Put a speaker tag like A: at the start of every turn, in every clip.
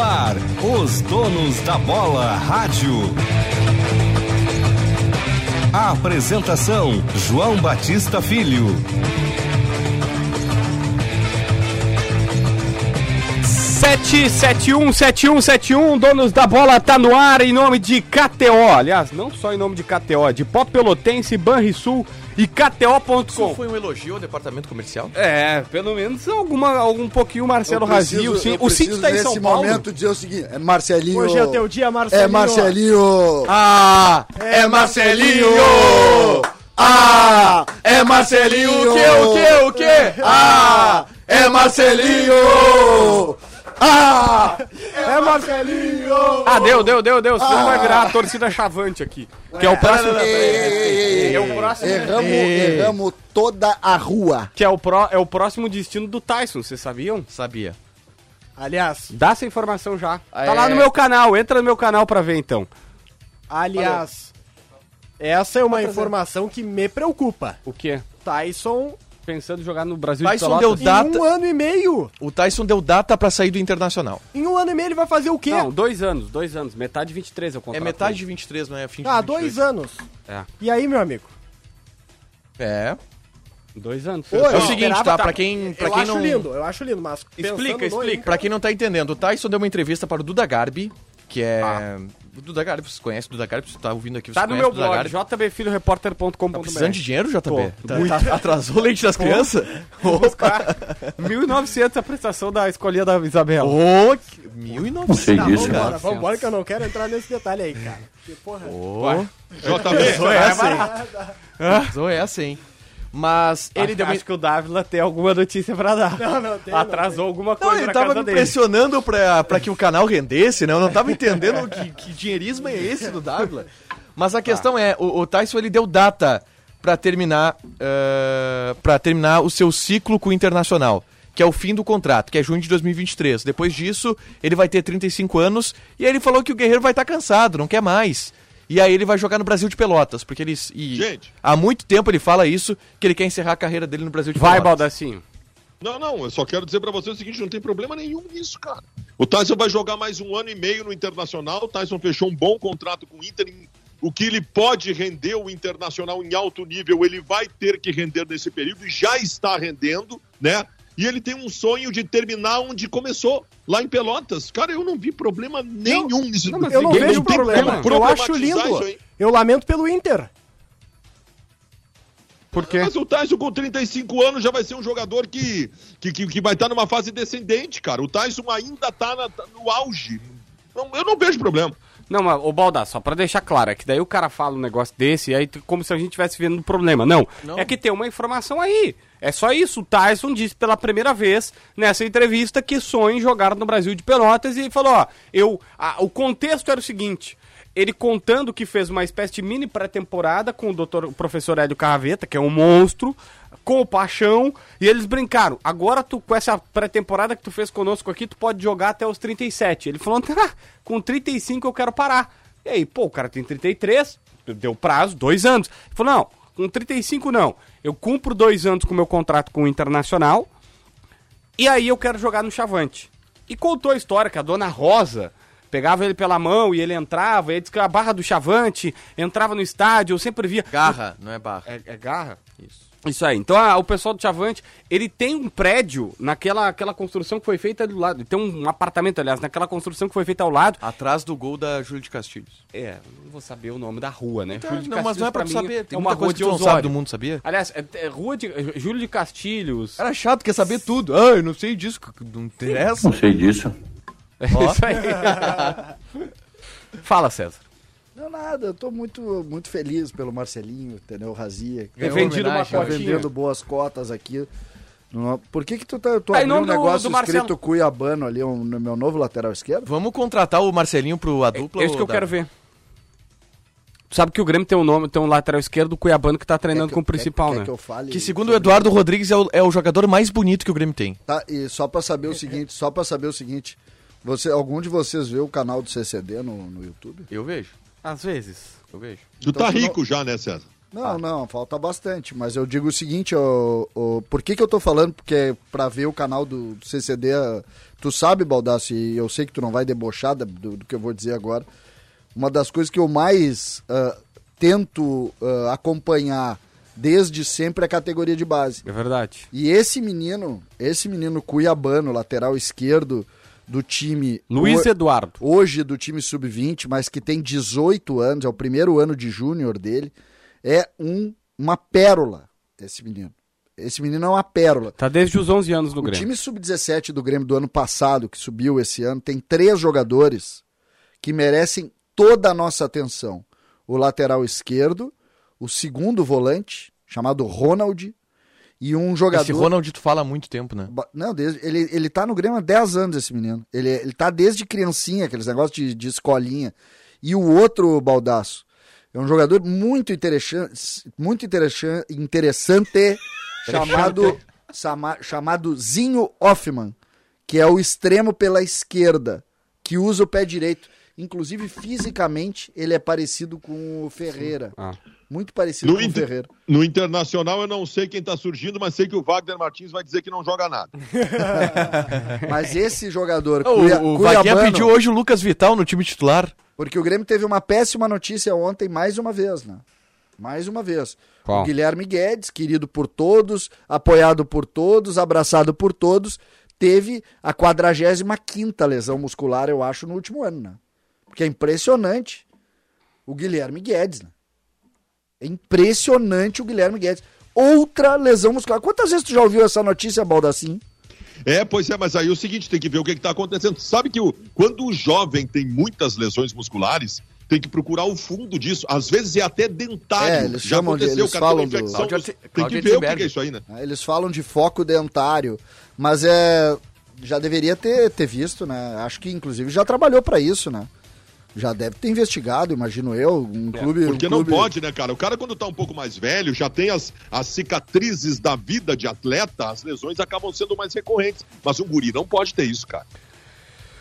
A: ar, os donos da bola rádio. A apresentação: João Batista Filho.
B: Sete, sete, um, sete, um, sete, um, donos da bola tá no ar em nome de KTO. Aliás, não só em nome de KTO, de Pop Pelotense, Banrisul e
C: Isso
B: KTO.com.
C: foi um elogio ao departamento comercial?
B: É, pelo menos alguma, algum pouquinho Marcelo Razio. sim. O sítio tá em São
D: nesse
B: Paulo.
D: momento dizer o seguinte, é Marcelinho.
E: Hoje é o teu dia, Marcelinho.
D: É Marcelinho.
C: Ah,
D: é Marcelinho!
C: Ah, é Marcelinho! O quê, o quê, o quê? Ah,
D: é Marcelinho! Ah!
E: É Marcelinho!
B: Ah, deu, deu, deu, deu. Senão vai virar a torcida chavante aqui. Que é o próximo.
D: Ei,
B: É o próximo.
D: Erramos, erramos toda a rua.
B: Que é o, pró, é o próximo destino do Tyson, vocês sabiam?
C: Sabia.
E: Aliás,
B: Dá essa informação já. Tá
C: É.
B: lá no meu canal, entra no meu canal pra ver então.
E: aliás, essa é uma informação que me preocupa.
B: O quê?
E: Tyson,
B: Pensando em jogar no Brasil
C: Tyson
B: de Pelotas?
C: deu Data-
E: em um ano e meio.
C: O Tyson deu data pra sair do Internacional.
E: Em um ano e meio ele vai fazer o quê?
B: Não, dois anos, dois anos. Metade de 23 é o
C: É
B: contrato.
C: metade de 23, não é fim de
E: ah,
C: 28.
E: dois anos.
B: É,
E: E aí, meu amigo?
C: É.
B: dois anos.
E: Pô,
C: É
E: eu
C: o seguinte,
E: esperava-
C: tá? Pra quem, pra
E: eu
C: quem
E: acho
C: não...
E: lindo, eu acho lindo, mas
B: Explica,
E: no
B: explica.
E: Inter-
C: Pra quem não tá entendendo, o Tyson deu uma entrevista para o Duda Garbi, que é... O Duda Garbi, você conhece o Duda Garbi? Você tá ouvindo aqui, você
B: Tá no
C: conhece
B: meu
C: o Duda
B: blog,
C: Garbi?
B: jbfilhoreporter.com.br.
C: Tá precisando de dinheiro, JB?
B: Tô.
C: Tá- tá- atrasou o leite das crianças? Opa!
B: 1.900 a prestação da escolinha da Isabela.
C: Ô, que- 1.900.
E: Tá,
C: disso,
E: vambora, vambora que eu não quero entrar nesse detalhe aí, cara. Que porra.
C: Ô,
F: JB,
C: essa, hein? Usou essa, hein? Mas ele
B: Ele
C: deu uma...
B: acho que o Dávila tem alguma notícia pra dar.
E: Não, não tem,
B: Atrasou alguma
C: Não,
B: coisa
C: ele
B: na
C: tava
B: casa
C: me pressionando pra, pra que o canal rendesse, né? Eu não tava entendendo que, que dinheirismo é esse do Dávila. Mas a questão é, o, o Tyson ele deu data pra terminar, uh, para terminar o seu ciclo com o Internacional, que é o fim do contrato, que é junho de 2023. Depois disso, ele vai ter 35 anos e aí ele falou que o Guerreiro vai estar cansado, não quer mais. E aí ele vai jogar no Brasil de Pelotas, porque ele e
F: Gente.
C: há muito tempo ele fala isso, que ele quer encerrar a carreira dele no Brasil de
B: Vai,
C: Pelotas.
B: Baldacinho.
F: Não, não, eu só quero dizer pra você o seguinte, não tem problema nenhum nisso, cara. O Tyson vai jogar mais um ano e meio no Internacional, o Tyson fechou um bom contrato com o Inter, o que ele pode render o Internacional em alto nível, ele vai ter que render nesse período, e já está rendendo, né? E ele tem um sonho de terminar onde começou, lá em Pelotas. Cara, eu não vi problema nenhum nisso.
B: não, mas
E: Eu não vejo problema. Eu acho lindo. Eu lamento pelo Inter.
B: Por quê?
F: Mas o Tyson com 35 anos já vai ser um jogador que, que, que, que vai estar numa fase descendente, cara. O Tyson ainda está no auge. Não, eu não vejo problema.
B: Não, mas, ô Baldar, só pra deixar claro, é que daí o cara fala um negócio desse, e aí como se a gente estivesse vendo um problema. Não,
C: Não.
B: é que tem uma informação aí. É só isso. O Tyson disse pela primeira vez nessa entrevista que sonha em jogar no Brasil de Pelotas e falou, ó, eu, a- o contexto era o seguinte, ele contando que fez uma espécie de mini pré-temporada com o doutor, o professor Hélio Carraveta, que é um monstro, com o Paixão, e eles brincaram, agora tu, com essa pré-temporada que tu fez conosco aqui, tu pode jogar até os 37. Ele falou, tá, com 35 eu quero parar. E aí, pô, o cara tem 33, deu prazo, dois anos. Ele falou, não, com 35 não, eu cumpro dois anos com o meu contrato com o Internacional, e aí eu quero jogar no Chavante. E contou a história que a dona Rosa pegava ele pela mão e ele entrava, e ele disse que a barra do Chavante entrava no estádio, eu sempre via.
C: Garra, não é barra.
B: É, é garra?
C: Isso.
B: Isso aí. Então ah, o pessoal do Chavante, ele tem um prédio naquela aquela construção que foi feita ali do lado. Tem um apartamento, aliás, naquela construção que foi feita ao lado.
C: Atrás do gol da Júlia de Castilhos.
B: É, não vou saber o nome da rua, né?
C: Então,
B: Júlio de
C: não, mas não é pra tu
B: Castilhos,
C: saber. Tem
B: é
C: muita coisa que tu não sabe do mundo, sabia?
B: Aliás, é, é rua de é, Júlio de Castilhos.
C: Era chato, quer saber tudo. Ah, eu não sei disso, não interessa.
G: Não sei disso.
B: É isso aí. Fala, César.
D: Não, nada, eu tô muito, muito feliz pelo Marcelinho, entendeu? Razia.
B: Ter vendido uma
D: Tá
B: cotinha.
D: vendendo boas cotas aqui. Por que que tu, tá, tu
B: Tá,
D: abriu um
B: do-
D: negócio
B: do Marcelo.
D: escrito Cuiabano ali, um, no meu novo lateral esquerdo?
C: Vamos contratar o Marcelinho pro a dupla?
B: É isso que eu quero ver. Tu sabe que o Grêmio tem um nome, tem um lateral esquerdo, o Cuiabano, que tá treinando
D: Quer que
B: com o principal,
D: quer- quer
B: né?
D: que eu fale
C: Que segundo o Eduardo Rodrigues é o, é o jogador mais bonito que o Grêmio tem.
D: Tá, e só pra saber o seguinte, só pra saber o seguinte, você, algum de vocês vê o canal do CCD no, no YouTube?
C: Eu vejo,
B: Às vezes.
C: eu vejo.
F: Tu
D: Então
F: tá
D: tu não-
F: rico já, né, César?
D: Não, não, falta bastante. Mas eu digo o seguinte, ó, ó, por que, que eu tô falando? Porque pra ver o canal do, CCD, ah, tu sabe, Baldassi, e eu sei que tu não vai debochar do, do que eu vou dizer agora. Uma das coisas que eu mais ah, tento ah, acompanhar desde sempre é a categoria de base.
B: É verdade.
D: E esse menino, esse menino cuiabano, lateral esquerdo do time...
B: Luiz Eduardo.
D: hoje do time sub-20, mas que tem 18 anos, é o primeiro ano de júnior dele, é um, uma pérola, esse menino. Esse menino é uma pérola.
B: Tá desde os 11 anos no
D: O
B: Grêmio.
D: time sub-17 do Grêmio do ano passado, que subiu esse ano, tem três jogadores que merecem toda a nossa atenção. O lateral esquerdo, o segundo volante, chamado Ronald, e um jogador...
C: Esse Ronald tu fala há muito tempo, né?
D: Não, desde, ele, ele tá no Grêmio há 10 anos, esse menino. Ele, ele tá desde criancinha, aqueles negócios de, de escolinha. E o outro, Baldaço, é um jogador muito interessante, muito interessante, interessante chamado, chama- chamado Zinho Hoffman, que é o extremo pela esquerda, que usa o pé direito. Inclusive, fisicamente, ele é parecido com o Ferreira.
B: Ah.
D: Muito parecido
F: No,
D: com o
F: Inter-
D: Ferreira.
F: no Internacional eu não sei quem tá surgindo, mas sei que o Wagner Martins vai dizer que não joga nada.
D: Mas esse jogador,
C: O,
D: cuia-
C: o
D: cuiabano-
C: pediu hoje o Lucas Vital no time titular.
D: Porque o Grêmio teve uma péssima notícia ontem, mais uma vez, né? Mais uma vez.
B: Qual?
D: O Guilherme Guedes, querido por todos, apoiado por todos, abraçado por todos, teve a 45 lesão muscular, eu acho, no último ano, né? Porque é impressionante o Guilherme Guedes, né? É impressionante o Guilherme Guedes. Outra lesão muscular. Quantas vezes tu já ouviu essa notícia, Baldassim?
F: É, pois é, mas aí é o seguinte, tem que ver o que está acontecendo. Sabe que o, quando o jovem tem muitas lesões musculares, tem que procurar o fundo disso. Às vezes é até dentário.
D: É, eles
F: Já
D: chamam de-
F: aconteceu,
D: eles
F: o cara tem
D: falam
F: uma
D: do-
F: infecção.
C: Claudio-
F: Tem que ver o que é isso aí, né?
D: né? Eles falam de foco dentário, mas é já deveria ter, ter visto, né? Acho que inclusive já trabalhou para isso, né? Já deve ter investigado, imagino eu, um clube.
F: Porque
D: um
F: não
D: clube-
F: pode, né, cara? O cara, quando tá um pouco mais velho, já tem as, as cicatrizes da vida de atleta, as lesões acabam sendo mais recorrentes. Mas um guri não pode ter isso, cara.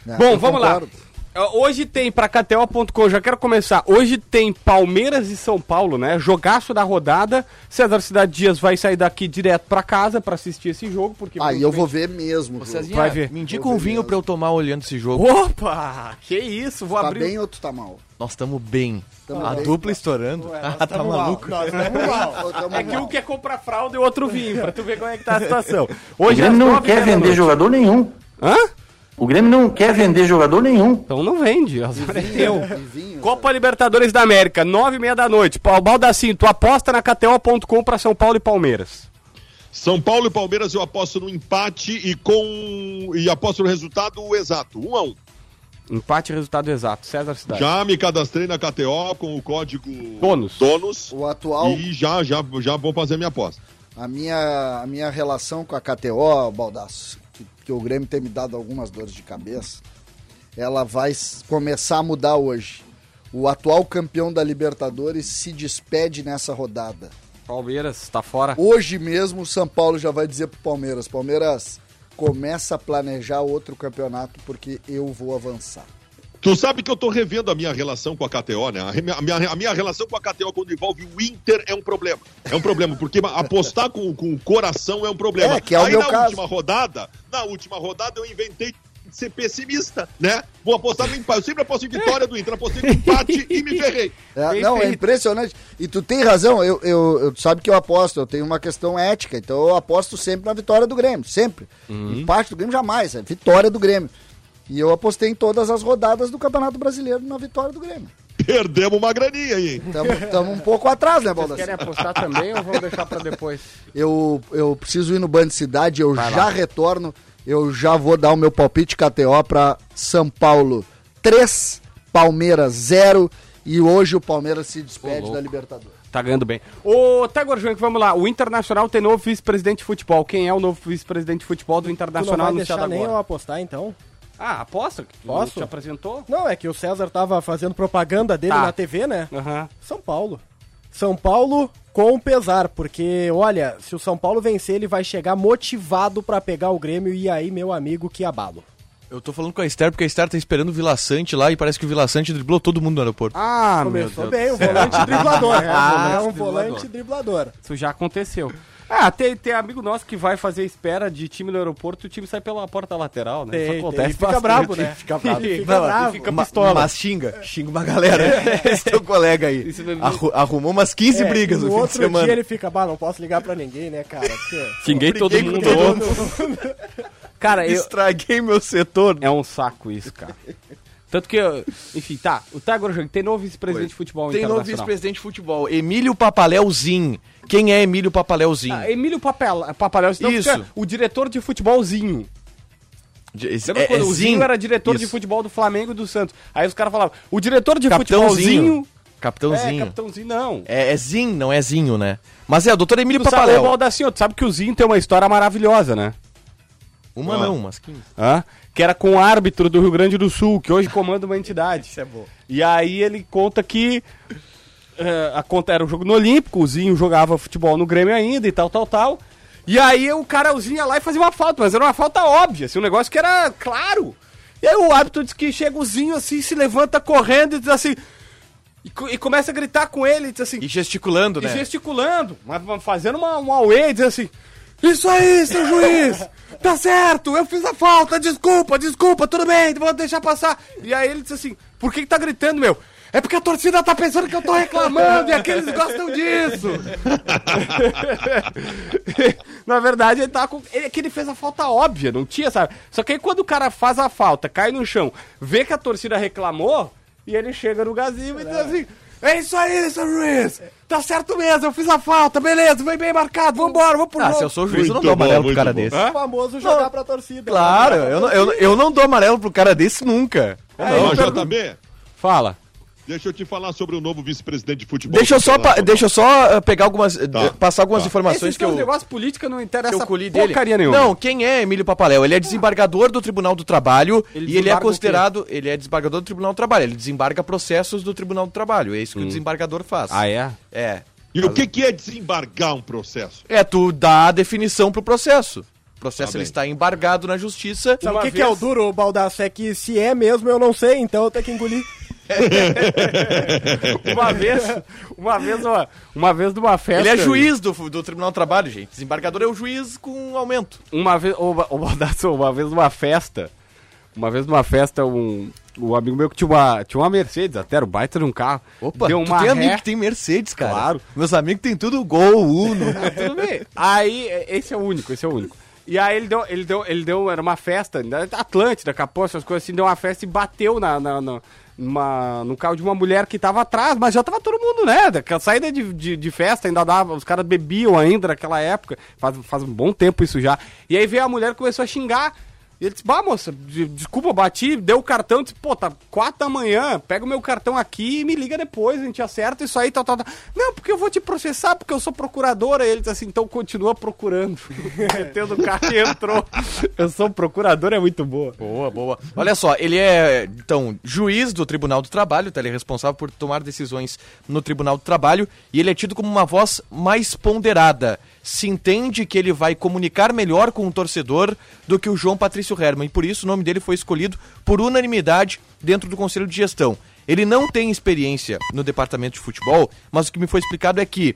D: né?
B: Bom, vamos lá.
D: concordo.
B: Uh, Hoje tem pra KTO.com, já quero começar. Hoje tem Palmeiras e São Paulo, né? Jogaço da rodada. César Cidade Dias vai sair daqui direto pra casa pra assistir esse jogo, porque
D: Aí eu vou ver mesmo. o.
C: Cezinha,
B: Vai ver.
C: Me indica um vinho
D: mesmo.
C: pra eu tomar olhando esse jogo.
B: Opa! Que isso, vou
D: Tá
B: abrir.
D: bem ou tu tá mal?
C: Nós estamos bem.
D: Tamo
C: a
D: bem.
C: dupla estourando. ah, tá maluco.
D: Ou tamo
B: É que
D: mal?
B: um quer comprar fralda e o outro vinho, pra tu ver como é que tá a situação.
G: O
B: Hoje
G: Grêmio
B: às
G: não quer vender
B: noite.
G: jogador nenhum.
B: Hã?
G: O Grêmio não quer vender jogador nenhum.
B: Então não vende, é teu.
D: E vinho,
B: Copa Libertadores da América, nove e meia da noite. Baldassim, tu aposta na KTO.com pra São Paulo e Palmeiras.
F: São Paulo e Palmeiras eu aposto no empate e com e aposto no resultado exato, um a um.
B: Empate e resultado exato. César Cidade.
F: Já me cadastrei na KTO com o código
B: Bônus.
F: Donos
D: O atual,
F: e já, já, já vou fazer minha aposta.
D: a minha, a minha relação com a KTO, Baldaço, que, que o Grêmio tem me dado algumas dores de cabeça, ela vai começar a mudar hoje. O atual campeão da Libertadores se despede nessa rodada.
B: Palmeiras, tá fora.
D: Hoje mesmo o São Paulo já vai dizer pro Palmeiras, Palmeiras, começa a planejar outro campeonato porque eu vou avançar.
F: Tu sabe que eu tô revendo a minha relação com a KTO, né? A minha, a minha, relação com a KTO quando envolve o Inter é um problema. É um problema, porque apostar com, com o coração é um problema.
D: É, que é o
F: Aí
D: meu
F: na
D: caso.
F: última rodada, na última rodada eu inventei de ser pessimista, né? Vou apostar no empate. Eu sempre aposto em vitória do Inter, apostei no empate e me ferrei.
D: É, não, é impressionante. E tu tem razão, eu, eu, eu- tu sabe que eu aposto, eu tenho uma questão ética, então eu aposto sempre na vitória do Grêmio, sempre. Empate do Grêmio jamais, é vitória do Grêmio. E eu apostei em todas as rodadas do Campeonato Brasileiro na vitória do Grêmio.
F: Perdemos uma graninha aí.
D: Estamos um pouco atrás, né,
B: Vocês
D: Baldassi?
B: querem apostar também ou vamos deixar pra depois?
D: Eu, eu preciso ir no Band Cidade, eu
B: Vai
D: já
B: lá.
D: retorno, eu já vou dar o meu palpite KTO para São Paulo 3, Palmeiras 0 e hoje o Palmeiras se despede da Libertadores.
B: Tá ganhando bem. Ô, Tagor Junk, vamos lá. O Internacional tem novo vice-presidente de futebol. Quem é o novo vice-presidente de futebol do
E: Tu não
B: Internacional
E: vai
B: anunciado
E: deixar nem eu
B: agora?
E: apostar, então?
B: Ah, aposta? que tu
E: Posso?
B: te apresentou?
E: Não, é que o César tava fazendo propaganda dele
B: Tá.
E: na TV, né?
B: Aham.
E: São Paulo. São Paulo com pesar, porque, olha, se o São Paulo vencer, ele vai chegar motivado pra pegar o Grêmio e aí, meu amigo, que abalo.
C: Eu tô falando com a Esther porque a Esther tá esperando o Vila Sante lá e parece que o Vila Sante driblou todo mundo no aeroporto.
B: Ah,
E: Começou
B: meu Deus.
E: bem, um volante driblador.
B: Ah,
E: é um
B: driblador.
E: volante driblador.
B: Isso já aconteceu. Ah, tem, tem amigo nosso que vai fazer espera de time no aeroporto e o time sai pela porta lateral, né?
E: Tem,
B: Isso acontece
E: tem, fica
B: bastante.
E: bravo, né?
B: Fica bravo.
E: Ele fica bravo.
B: fica pistola.
C: Mas xinga, xinga uma galera. Esse teu colega aí. Arru- arrumou umas 15
E: É,
C: brigas no
E: no
C: fim de
E: outro
C: semana.
E: dia ele fica, bah, não posso ligar pra ninguém, né, cara? Porque...
B: Xinguei todo mundo.
C: todo
B: ontem. Cara, eu,
C: Estraguei meu setor.
B: é um saco isso, cara. Tanto que, enfim, tá. O Tiger Jung tem novo vice-presidente de futebol
C: Tem novo vice-presidente de futebol, Emílio Papaleuzinho. Quem é Emílio Papaleuzinho?
B: Ah, Emílio Papel, não,
C: Isso.
B: o diretor de futebolzinho. Lembra
C: é,
B: quando
C: é
B: o Zinho
C: Zinho?
B: era diretor de
C: Isso.
B: futebol do Flamengo e do Santos? Aí os caras falavam, o diretor de
C: Capitãozinho.
B: futebolzinho... É,
C: Capitãozinho.
B: capitãozinho, não.
C: É, é Zin, não é Zinho, né? Mas é, o doutor Emílio
B: Tu sabe,
C: Papaléu.
B: Baldacinho, tu sabe que o Zinho tem uma história maravilhosa, né?
C: Uma não, umas 15.
B: Hã? Que era com o árbitro do Rio Grande do Sul, que hoje comanda uma entidade.
E: Isso é bom.
B: E aí ele conta que eh, a conta era um jogo no Olímpico, o Zinho jogava futebol no Grêmio ainda e tal, tal, tal. E aí o cara, o Zinho ia lá e fazia uma falta, mas era uma falta óbvia, assim, um negócio que era claro. E aí o árbitro diz que chega o Zinho assim, se levanta correndo e diz assim... E, e começa a gritar com ele, diz assim...
C: E gesticulando,
B: E
C: né?
B: gesticulando, mas fazendo uma, uma away, dizendo assim: Isso aí, seu juiz! Tá certo, eu fiz a falta, desculpa, desculpa, tudo bem, vou deixar passar. E aí ele disse assim: Por que, que tá gritando, meu? É porque a torcida tá pensando que eu tô reclamando e aqueles gostam disso. Na verdade, ele tá com. Ele, é que ele fez a falta óbvia, não tinha, sabe? Só que aí quando o cara faz a falta, cai no chão, vê que a torcida reclamou, e ele chega no gazebo e diz assim: É isso aí, seu juiz! Tá certo mesmo, eu fiz a falta, beleza, foi bem marcado, vambora, vamos pro
C: Ah,
B: jogo.
C: se eu sou juiz, eu não
F: Muito
C: dou
F: bom,
C: amarelo pro
F: muito
C: cara
F: bom.
C: desse.
E: O famoso jogar pra torcida.
C: Claro, eu não, eu, eu não dou amarelo pro cara desse nunca.
F: Ó, JB,
B: Fala.
F: Deixa eu te falar sobre o novo vice-presidente de futebol.
C: Deixa eu só, pa- deixa eu só uh, pegar algumas, uh,
F: Tá,
C: passar algumas
F: tá.
C: informações
B: Esse
C: que eu,
B: negócio política não interessa
C: eu colhi dele.
B: porcaria nenhuma.
C: Não, quem é Emílio Papaléu? Ele é desembargador do Tribunal do Trabalho
B: Ele
C: e ele é considerado, ele é desembargador do Tribunal do Trabalho, ele desembarga processos do Tribunal do Trabalho, é isso que o desembargador faz.
B: Ah, é?
C: É.
F: E o que, que é desembargar um processo?
C: É tu dá a definição pro processo. O processo
F: Tá
C: ele está embargado na justiça.
E: Sabe
B: Uma
E: o que, que
B: vez-
E: é o duro, Baldaço? É que se é mesmo, eu não sei, então eu tenho que engolir.
B: Uma vez, uma vez, uma, uma vez numa festa.
C: Ele é juiz do, do Tribunal do Trabalho, gente. Desembargador é o juiz com aumento.
B: Uma vez, uma, uma, uma vez numa festa, uma vez numa festa, um, um amigo meu que tinha uma, tinha uma Mercedes, até era um baita de um carro.
C: Opa,
B: deu
C: tu
B: uma
C: tem amigo
B: ré.
C: que tem Mercedes, cara.
B: Claro.
C: Meus amigos têm tudo Gol, Uno.
B: Tudo bem. Aí, é, esse é o único, esse é o único. E aí ele deu, ele deu, ele deu, era uma festa, né, Atlântida, Capô, essas coisas assim, deu uma festa e bateu na, na, na- no carro de uma mulher que tava atrás, mas já tava todo mundo, né? Daquela saída de, de, de festa, ainda dava, os caras bebiam ainda naquela época, faz, faz um bom tempo isso já. E aí veio a mulher e começou a xingar. E ele disse, bah, moça, de- desculpa, bati, deu o cartão, disse, pô, tá quatro da manhã, pega o meu cartão aqui e me liga depois, a gente acerta isso aí, tal, tal, tal. Não, porque eu vou te processar, porque eu sou procuradora. Ele disse assim, então continua procurando. Metendo o carro e entrou. Eu sou procurador, é muito boa.
C: Boa, boa. Olha só, ele é, então, juiz do Tribunal do Trabalho, tá? ele é responsável por tomar decisões no Tribunal do Trabalho e ele é tido como uma voz mais ponderada. Se entende que ele vai comunicar melhor com o torcedor do que o João Patrício Herman e por isso o nome dele foi escolhido por unanimidade dentro do Conselho de Gestão. Ele não tem experiência no departamento de futebol, mas o que me foi explicado é que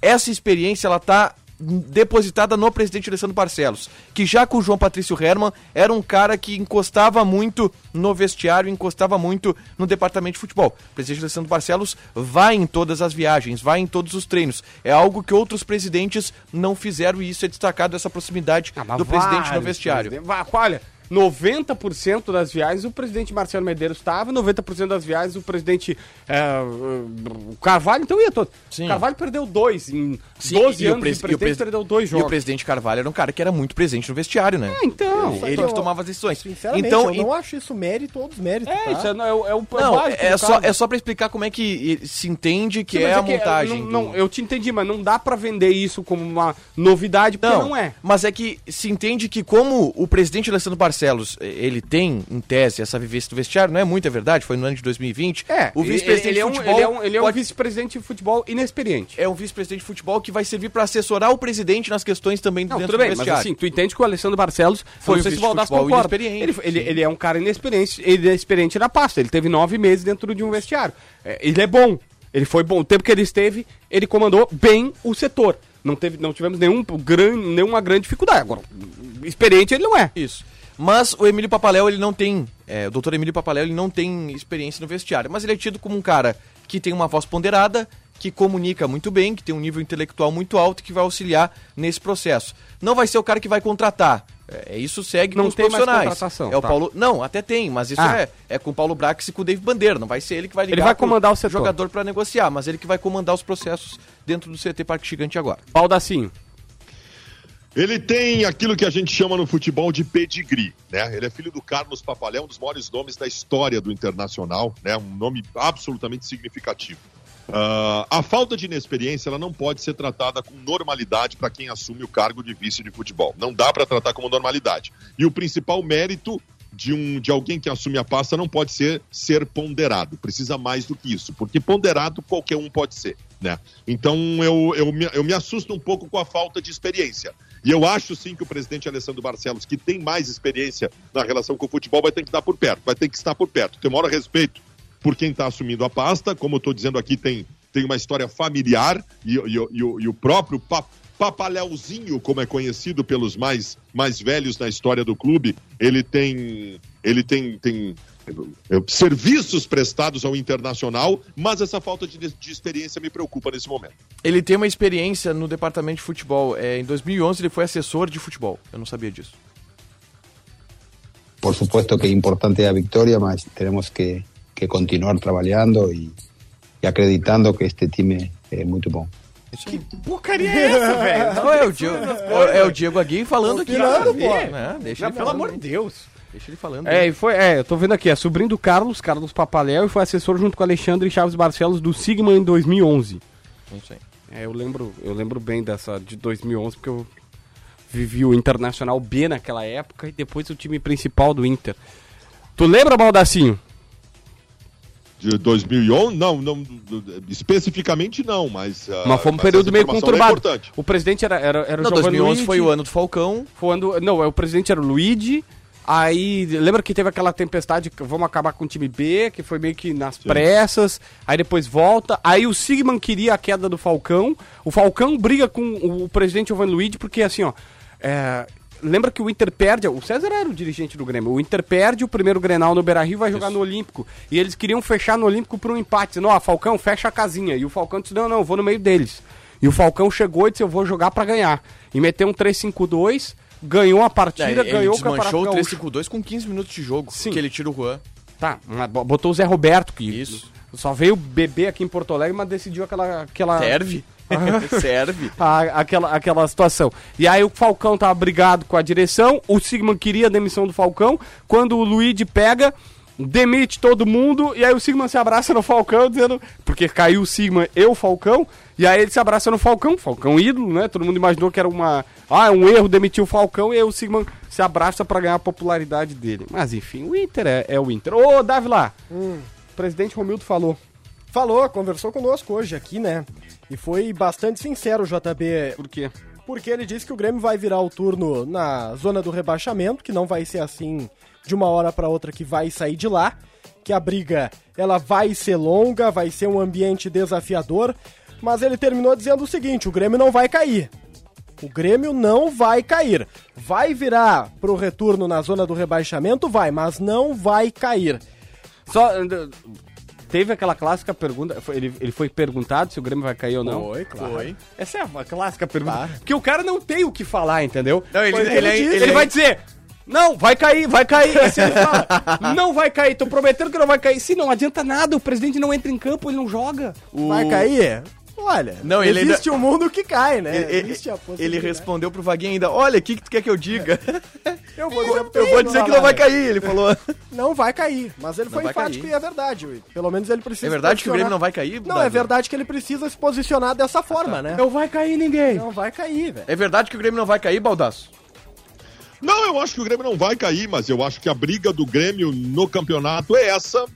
C: essa experiência ela tá depositada no presidente Alessandro Barcelos, que já com o João Patrício Herman era um cara que encostava muito no vestiário, encostava muito no departamento de futebol. O presidente Alessandro Barcelos vai em todas as viagens, vai em todos os treinos. É algo que outros presidentes não fizeram e isso é destacado essa proximidade
B: Ah,
C: do presidente no vestiário.
B: presidente- Olha, 90% das viagens o presidente Marcelo Medeiros estava, 90% das viagens o presidente é, o Carvalho, então ia todo.
C: Sim.
B: Carvalho perdeu dois em
C: Sim,
B: 12
C: e o
B: anos
C: pres-
B: de
C: e o
B: presidente,
C: pres-
B: perdeu dois
C: E
B: jogos.
C: o presidente Carvalho era um cara que era muito presente no vestiário, né?
B: É, então.
C: Ele
E: eu-
C: que tomava as decisões.
E: Sinceramente,
C: Então,
E: eu não acho isso mérito ou desmérito,
B: É,
E: tá?
B: isso é, é, o- é o
C: Não,
B: básico
C: é só,
B: caso.
C: é só pra explicar como é que se entende que
B: Sim,
C: é a montagem.
B: não,
C: do-
B: não, eu te entendi, mas não dá pra vender isso como uma novidade, porque não, é.
C: Mas é que se entende que como o presidente Alessandro Barcelos, eh, ele tem, em tese, essa vivência do vestiário, não é muito, é verdade, foi no ano de 2020.
B: É,
C: o vice-presidente
B: é
C: de
B: um,
C: futebol
B: ele é um, ele é um
C: pode-
B: vice-presidente de futebol inexperiente.
C: é um vice-presidente de futebol que vai servir para assessorar o presidente nas questões também
B: Não,
C: dentro
B: tudo bem,
C: do
B: mas
C: vestiário.
B: assim, tu entende que o Alessandro Barcelos
C: Foi um vice futebol
B: concorda.
C: inexperiente,
B: Ele, ele, ele é um cara inexperiente, ele é experiente na pasta. Ele teve nove meses dentro de um vestiário. É, ele é bom. Ele foi bom. O tempo que ele esteve, ele comandou bem o setor. Não, teve, não tivemos nenhum gran, nenhuma grande dificuldade. Agora, experiente ele não é.
C: Isso. Mas o Emílio Papaléu, ele não tem. é, o doutor Emílio Papaléu, ele não tem experiência no vestiário. Mas ele é tido como um cara que tem uma voz ponderada, que comunica muito bem, que tem um nível intelectual muito alto e que vai auxiliar nesse processo. Não vai ser o cara que vai contratar. É, isso segue
B: Não
C: com os
B: tem mais
C: profissionais.
B: contratação,
C: é o
B: tá.
C: Paulo. Não, até tem, mas isso
B: Ah.
C: é, é com o Paulo Brax e com o David Bandeira. Não vai ser ele que vai ligar
B: Ele vai comandar o setor.
C: jogador para negociar, mas ele que vai comandar os processos dentro do CT Parque Gigante agora.
B: Baldacinho.
F: Ele tem aquilo que a gente chama no futebol de pedigree, né? Ele é filho do Carlos Papaléu, um dos maiores nomes da história do Internacional, né? Um nome absolutamente significativo. Ah, a falta de inexperiência ela não pode ser tratada com normalidade para quem assume o cargo de vice de futebol. Não dá para tratar como normalidade. E o principal mérito de, um, de alguém que assume a pasta não pode ser ser ponderado. Precisa mais do que isso, porque ponderado qualquer um pode ser, né? Então eu, eu, eu me assusto um pouco com a falta de experiência. E eu acho sim que o presidente Alessandro Barcelos, que tem mais experiência na relação com o futebol, vai ter que estar por perto, vai ter que estar por perto. Tem maior respeito por quem está assumindo a pasta. Como eu estou dizendo aqui, tem, tem uma história familiar e, e- e o- e o próprio pa, Papaléuzinho, como é conhecido pelos mais, mais velhos na história do clube, ele tem, ele tem, tem serviços prestados ao internacional, mas essa falta de, de experiência me preocupa nesse momento.
C: Ele tem uma experiência no departamento de futebol. É, em 2011 ele foi assessor de futebol. Eu não sabia disso.
H: por supuesto que es importante la victoria, mas tenemos que, que continuar trabajando y, y acreditando que este time es muy bom.
B: Porcaria é essa, velho?
C: É o Diego, é, é o Diego Aguirre falando aqui.
E: Pô.
C: É, deixa ele
B: pelo amor de Deus.
C: Deixa ele falando.
B: É,
C: aí.
B: e foi, é, eu tô vendo aqui, é sobrinho do Carlos, Carlos Papaléu, e foi assessor junto com Alexandre Chaves Barcelos do Sigma em 2011.
C: Não sei.
B: É, eu lembro, eu lembro bem dessa de 2011 porque eu vivi o Internacional B naquela época e depois o time principal do Inter. Tu lembra, Baldacinho?
F: De 2011, não, não, especificamente não, mas... ah,
B: Mas foi um
F: mas
B: período meio
F: é
B: conturbado.
F: importante.
B: o presidente era, era, era o
C: Não,
B: Giovanni
C: 2011
B: Luigi,
C: foi o ano do Falcão.
B: foi quando- não, é, o presidente era o Luigi. Aí, lembra que teve aquela tempestade, que vamos acabar com o time B, que foi meio que nas pressas, aí depois volta. Aí o Sigman queria a queda do Falcão. O Falcão briga com o, presidente Giovanni Luigi, porque assim, ó. é, lembra que o Inter perde, o César era o dirigente do Grêmio, o Inter perde o primeiro Grenal no Beira-Rio vai jogar no Olímpico. E eles queriam fechar no Olímpico por um empate, dizendo, ó, Falcão, fecha a casinha. E o Falcão disse, não, não, eu vou no meio deles. E o Falcão chegou e disse, eu vou jogar pra ganhar. E meteu um 3-5-2, ganhou a partida,
C: É, ele
B: ganhou o Campeonato
C: desmanchou o
B: Gaúcho.
C: 352 com 15 minutos de jogo.
B: Sim.
C: Que ele tira o Juan.
B: Tá, botou o Zé Roberto, que
C: Isso.
B: só veio beber aqui em Porto Alegre, mas decidiu aquela... aquela...
C: Serve. Serve.
B: a- aquela, aquela situação. E aí o Falcão tava brigado com a direção, o Sigman queria a demissão do Falcão, quando o Luigi pega, demite todo mundo, e aí o Sigman se abraça no Falcão, dizendo, porque caiu o Sigman e o Falcão, e aí ele se abraça no Falcão, Falcão ídolo, né? Todo mundo imaginou que era uma, ah, um erro demitir o Falcão, e aí o Sigman se abraça pra ganhar a popularidade dele. Mas enfim, o Inter é, é o Inter. Ô, Davi lá, o presidente Romildo falou.
E: Falou, conversou conosco hoje aqui, né? E foi bastante sincero o JB,
B: Por quê?
E: porque ele disse que o Grêmio vai virar o turno na zona do rebaixamento, que não vai ser assim de uma hora para outra que vai sair de lá, que a briga ela vai ser longa, vai ser um ambiente desafiador, mas ele terminou dizendo o seguinte: o Grêmio não vai cair. O Grêmio não vai cair. Vai virar pro retorno na zona do rebaixamento? Vai, mas não vai cair.
B: Só. Teve aquela clássica pergunta. Ele, ele foi perguntado se o Grêmio vai cair ou não.
E: Foi, claro.
C: Foi.
B: Essa é uma clássica pergunta. Porque o cara não tem o que falar, entendeu?
C: Não, ele-
B: que
C: ele é- ele é-
B: vai dizer. Não, vai cair, vai cair. Se ele fala, não vai cair, tô prometendo que não vai cair. Se não adianta nada, o presidente não entra em campo, ele não joga.
E: Vai cair? Olha,
C: Não, ele
E: existe
C: ainda-
E: um mundo que cai, né?
C: Ele,
E: Existe a
C: ele respondeu pro Vaguinho ainda, olha, o que, que tu quer que eu diga?
E: Eu vou dizer,
C: eu vou dizer que não vai cair, ele falou.
E: Não vai cair, mas ele
C: Não
E: foi enfático
C: cair.
E: e é verdade. Pelo menos ele precisa
C: É verdade que o Grêmio não vai cair?
E: Não,
C: Davi?
E: é verdade que ele precisa se posicionar dessa forma, né?
B: Não vai cair ninguém.
E: Não vai cair, velho.
C: É verdade que o Grêmio não vai cair, Baldaço?
F: Não, eu acho que o Grêmio não vai cair, mas eu acho que a briga do Grêmio no campeonato é essa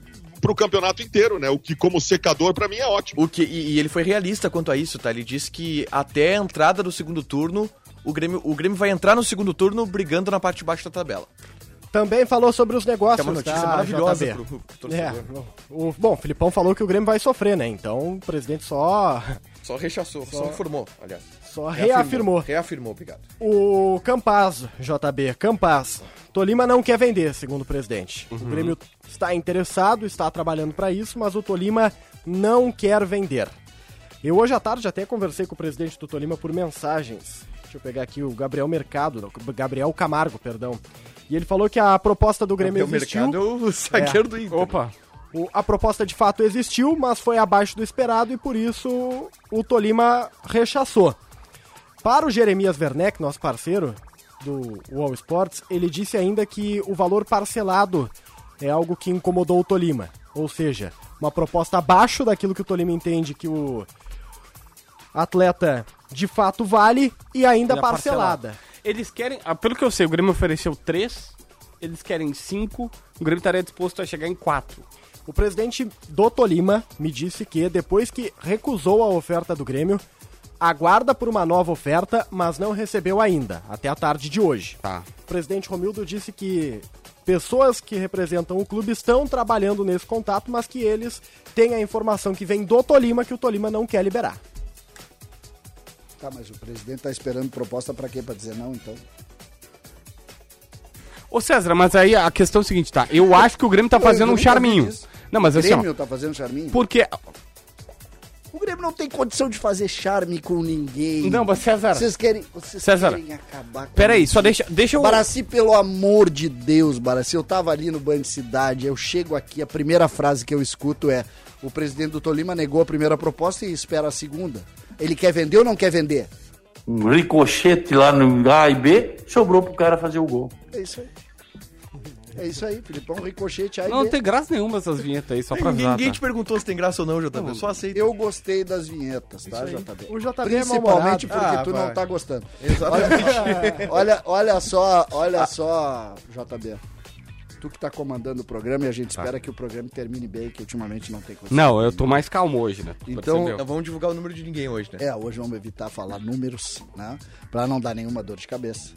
F: pro campeonato inteiro, né? O que como secador para mim é ótimo.
C: O que, e, e ele foi realista quanto a isso, tá? Ele disse que até a entrada do segundo turno, o Grêmio, o Grêmio vai entrar no segundo turno brigando na parte de baixo da tabela.
E: Também falou sobre os negócios.
C: Que é uma notícia
E: tá,
C: maravilhosa
E: JB.
C: pro, pro
E: É, o, bom, o Filipão falou que o Grêmio vai sofrer, né? Então o presidente só,
C: Só rechaçou, só, informou, aliás.
E: Só reafirmou.
C: Reafirmou, obrigado.
E: O Campaz, JB, Campaz. Tolima não quer vender, segundo o presidente. O Grêmio está interessado, está trabalhando para isso, mas o Tolima não quer vender. Eu hoje à tarde até conversei com o presidente do Tolima por mensagens. Deixa eu pegar aqui o Gabriel Mercado, Gabriel Camargo, perdão. E ele falou que a proposta do Grêmio
C: o
E: existiu.
C: mercado é o zagueiro do Inter.
B: Opa,
E: O- a proposta de fato existiu, mas foi abaixo do esperado e por isso o Tolima rechaçou. Para o Jeremias Werneck, nosso parceiro do Wall Sports, ele disse ainda que o valor parcelado é algo que incomodou o Tolima. Ou seja, uma proposta abaixo daquilo que o Tolima entende que o atleta de fato vale e ainda
B: Ainda
E: parcelada.
B: Eles querem, ah, pelo que eu sei, o Grêmio ofereceu três, eles querem cinco, o Grêmio estaria disposto a chegar em quatro.
E: O presidente do Tolima me disse que, depois que recusou a oferta do Grêmio, aguarda por uma nova oferta, mas não recebeu ainda, até a tarde de hoje.
B: Tá.
E: O presidente Romildo disse que pessoas que representam o clube estão trabalhando nesse contato, mas que eles têm a informação que vem do Tolima que o Tolima não quer liberar.
D: Tá, mas o presidente tá esperando proposta pra quê? Pra dizer não, então?
B: Ô César, mas aí a questão é o seguinte, tá? Eu acho que o Grêmio tá fazendo um charminho. Não, mas
D: o
B: assim, ó,
D: Grêmio tá fazendo charminho?
B: porque...
D: O Grêmio não tem condição de fazer charme com ninguém.
B: Não, mas César...
D: Vocês querem, vocês
B: César,
D: querem acabar com
B: Peraí,
D: isso.
B: só deixa, deixa eu...
D: Baraci, pelo amor de Deus, Baraci, eu tava ali no Band Cidade, eu chego aqui, a primeira frase que eu escuto é o presidente do Tolima negou a primeira proposta e espera a segunda. Ele quer vender ou não quer vender?
G: Um ricochete lá no A e B, sobrou pro cara fazer o gol.
D: É isso aí. É isso aí, Filipão, ricochete aí.
B: Não tem graça nenhuma essas vinhetas aí, só pra avisar,
C: Ninguém
B: tá?
C: te perguntou se tem graça ou não, JB. Só aceita.
D: Eu gostei das vinhetas, tá, JB?
E: O JB é
D: Principalmente
E: mal-humorado.
D: porque
C: Ah,
D: tu
C: vai.
D: não tá gostando.
C: Exatamente.
D: Olha, olha só, olha só, JB. Tu que tá comandando o programa e a gente espera que o programa termine bem, que ultimamente não tem coisa.
B: Não, eu tô mais calmo hoje, né?
D: Então-?
C: Não vamos divulgar o número de ninguém hoje, né?
D: É, hoje vamos evitar falar números, né? Pra não dar nenhuma dor de cabeça.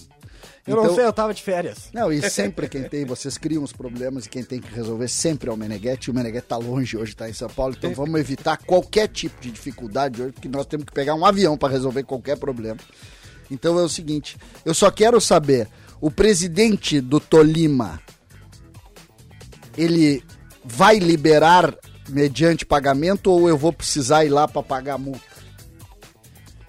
E: Eu não
D: Então-
E: sei, eu tava de férias.
D: Não, e sempre quem tem, vocês criam os problemas e quem tem que resolver sempre é o Meneghetti. O Meneghetti tá longe hoje, tá em São Paulo. Então vamos evitar qualquer tipo de dificuldade hoje, porque nós temos que pegar um avião para resolver qualquer problema. Então é o seguinte, eu só quero saber, o presidente do Tolima, ele vai liberar mediante pagamento ou eu vou precisar ir lá para pagar a multa?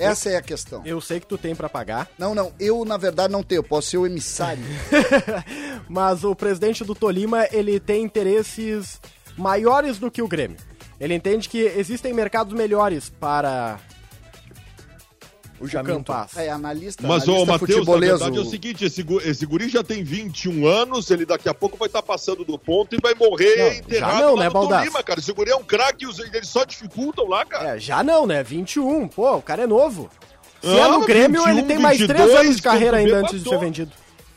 D: Essa é a questão.
E: Eu sei que tu tem pra pagar,
D: Não, não, eu na verdade não tenho, eu posso ser o emissário.
E: mas o presidente do Tolima, ele tem interesses maiores do que o Grêmio. Ele entende que existem mercados melhores para
C: O
E: o
C: Jaminto.
E: Campaz.
D: É, analista,
F: Mas, ô,
D: analista
F: Matheus, na
D: futebolês,
F: verdade é o
D: o-
F: seguinte, esse, esse guri já tem 21 anos, ele daqui a pouco vai estar passando do ponto e vai morrer
E: Não,
F: enterrado
E: já não,
F: lá
E: né,
F: no
E: Baldasso?
F: Tolima, cara. Esse guri é um craque, eles só dificultam lá, cara.
E: É, já não, né? 21. Pô, o cara é novo. Se
F: Ah,
E: é no Grêmio,
F: 21,
E: ele tem mais 3
F: 22,
E: anos de carreira ainda antes de ser vendido.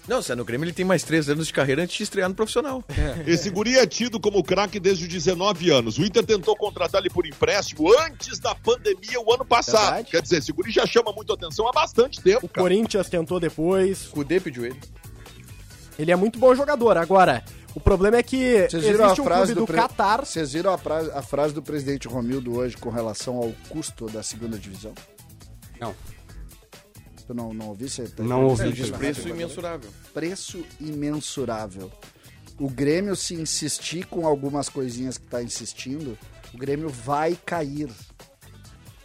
C: Não, se é no Grêmio, ele tem mais três anos de carreira antes de estrear no profissional.
F: Esse guri é tido como craque desde os 19 anos. O Inter tentou contratar ele por empréstimo antes da pandemia o ano passado.
E: Verdade.
F: Quer dizer, esse guri já chama muito atenção há bastante tempo,
E: O
F: cara.
E: Corinthians tentou depois.
C: O Cudê pediu ele.
E: Ele é muito bom jogador. Agora, o problema é que
D: Vocês viram a
E: existe um
D: frase do,
E: do,
D: pre-
E: Catar.
D: Vocês viram a, pra- a frase do presidente Romildo hoje com relação ao custo da segunda divisão?
B: Não.
D: Tu não, não ouvi? Você tá-
B: Não ouvi.
D: Na
C: preço imensurável.
D: preço imensurável. O Grêmio, se insistir com algumas coisinhas que está insistindo, o Grêmio vai cair.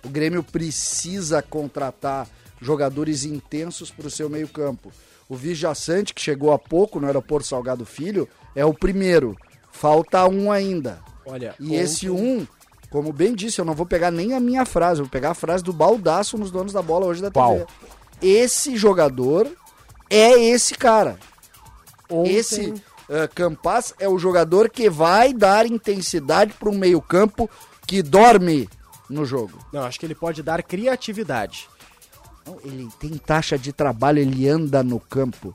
D: O Grêmio precisa contratar jogadores intensos para o seu meio-campo. O Vijaçante, que chegou há pouco no aeroporto Salgado Filho, é o primeiro. Falta um ainda.
E: Olha,
D: E esse um, como bem disse, eu não vou pegar nem a minha frase, eu vou pegar a frase do Baldaço nos donos da bola hoje da
B: Qual?
D: TV. Esse jogador é esse cara.
E: ontem-
D: Esse uh, Campas é o jogador que vai dar intensidade para um meio-campo que dorme no jogo.
E: Não, acho que ele pode dar criatividade.
D: Ele tem taxa de trabalho, ele anda no campo.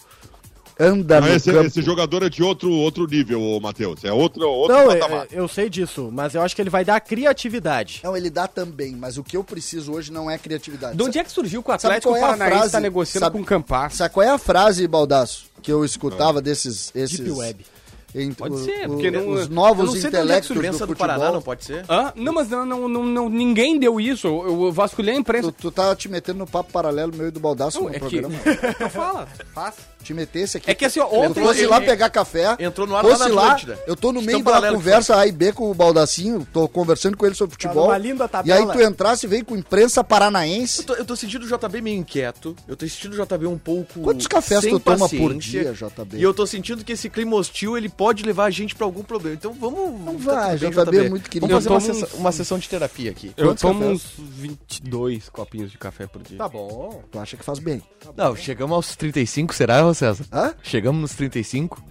D: Anda
F: Não,
D: no
F: esse,
D: campo.
F: esse jogador é de outro, outro nível, Matheus. É outro, outro
E: Não,
F: patamar.
E: é- eu sei disso, mas eu acho que ele vai dar criatividade.
D: Não, ele dá também, mas o que eu preciso hoje não é criatividade.
B: De onde é que surgiu que o Atlético
D: é
B: Paranaense
D: frase?
B: tá negociando
D: Sabe-
B: com o Campar?
D: Sabe qual é a frase, Baldaço, que eu escutava desses... esses
E: Deep Web.
D: em-
B: Pode
D: o-
B: ser,
D: o-
B: porque não-
D: os
B: eu
D: novos
B: não sei de onde é que
D: intelectos
B: surgiu.
D: do
C: do
D: futebol.
C: Paraná, não pode ser?
B: Hã? Não, mas não, não, não, não- ninguém deu isso. Eu, eu vasculhei a imprensa.
D: Tu, tu tá te metendo no papo paralelo meu e do Baldaço
B: Não,
D: no
B: é que...
D: programa.
B: Então fala, faz.
D: Te metesse aqui.
B: É que assim, ó,
D: Eu
B: ontem...
D: fosse
B: eu-
D: lá pegar café.
C: Entrou no ar lá
D: fosse
C: na
D: lá,
C: Atlântida.
D: eu tô no meio da conversa A e B com o Baldacinho, tô conversando com ele sobre futebol.
E: numa linda
D: e
E: tabela.
D: aí tu entrasse e veio com imprensa paranaense.
C: Eu tô, eu tô sentindo o JB meio inquieto. Eu tô sentindo o JB um pouco.
D: Quantos cafés
C: sem
D: tu toma por dia, JB?
C: E eu tô sentindo que esse clima hostil ele pode levar a gente pra algum problema. Então vamos. Não
D: vai, JB é muito querido.
C: Vamos fazer uma,
B: uns-
C: uma sessão de terapia aqui.
B: Eu
D: Quantos
B: tomo
D: cafés?
B: uns 22 copinhos de café por dia.
E: Tá bom.
D: Tu acha que faz bem?
C: Não, chegamos aos 35, será, César?
D: Hã?
C: Chegamos nos 35?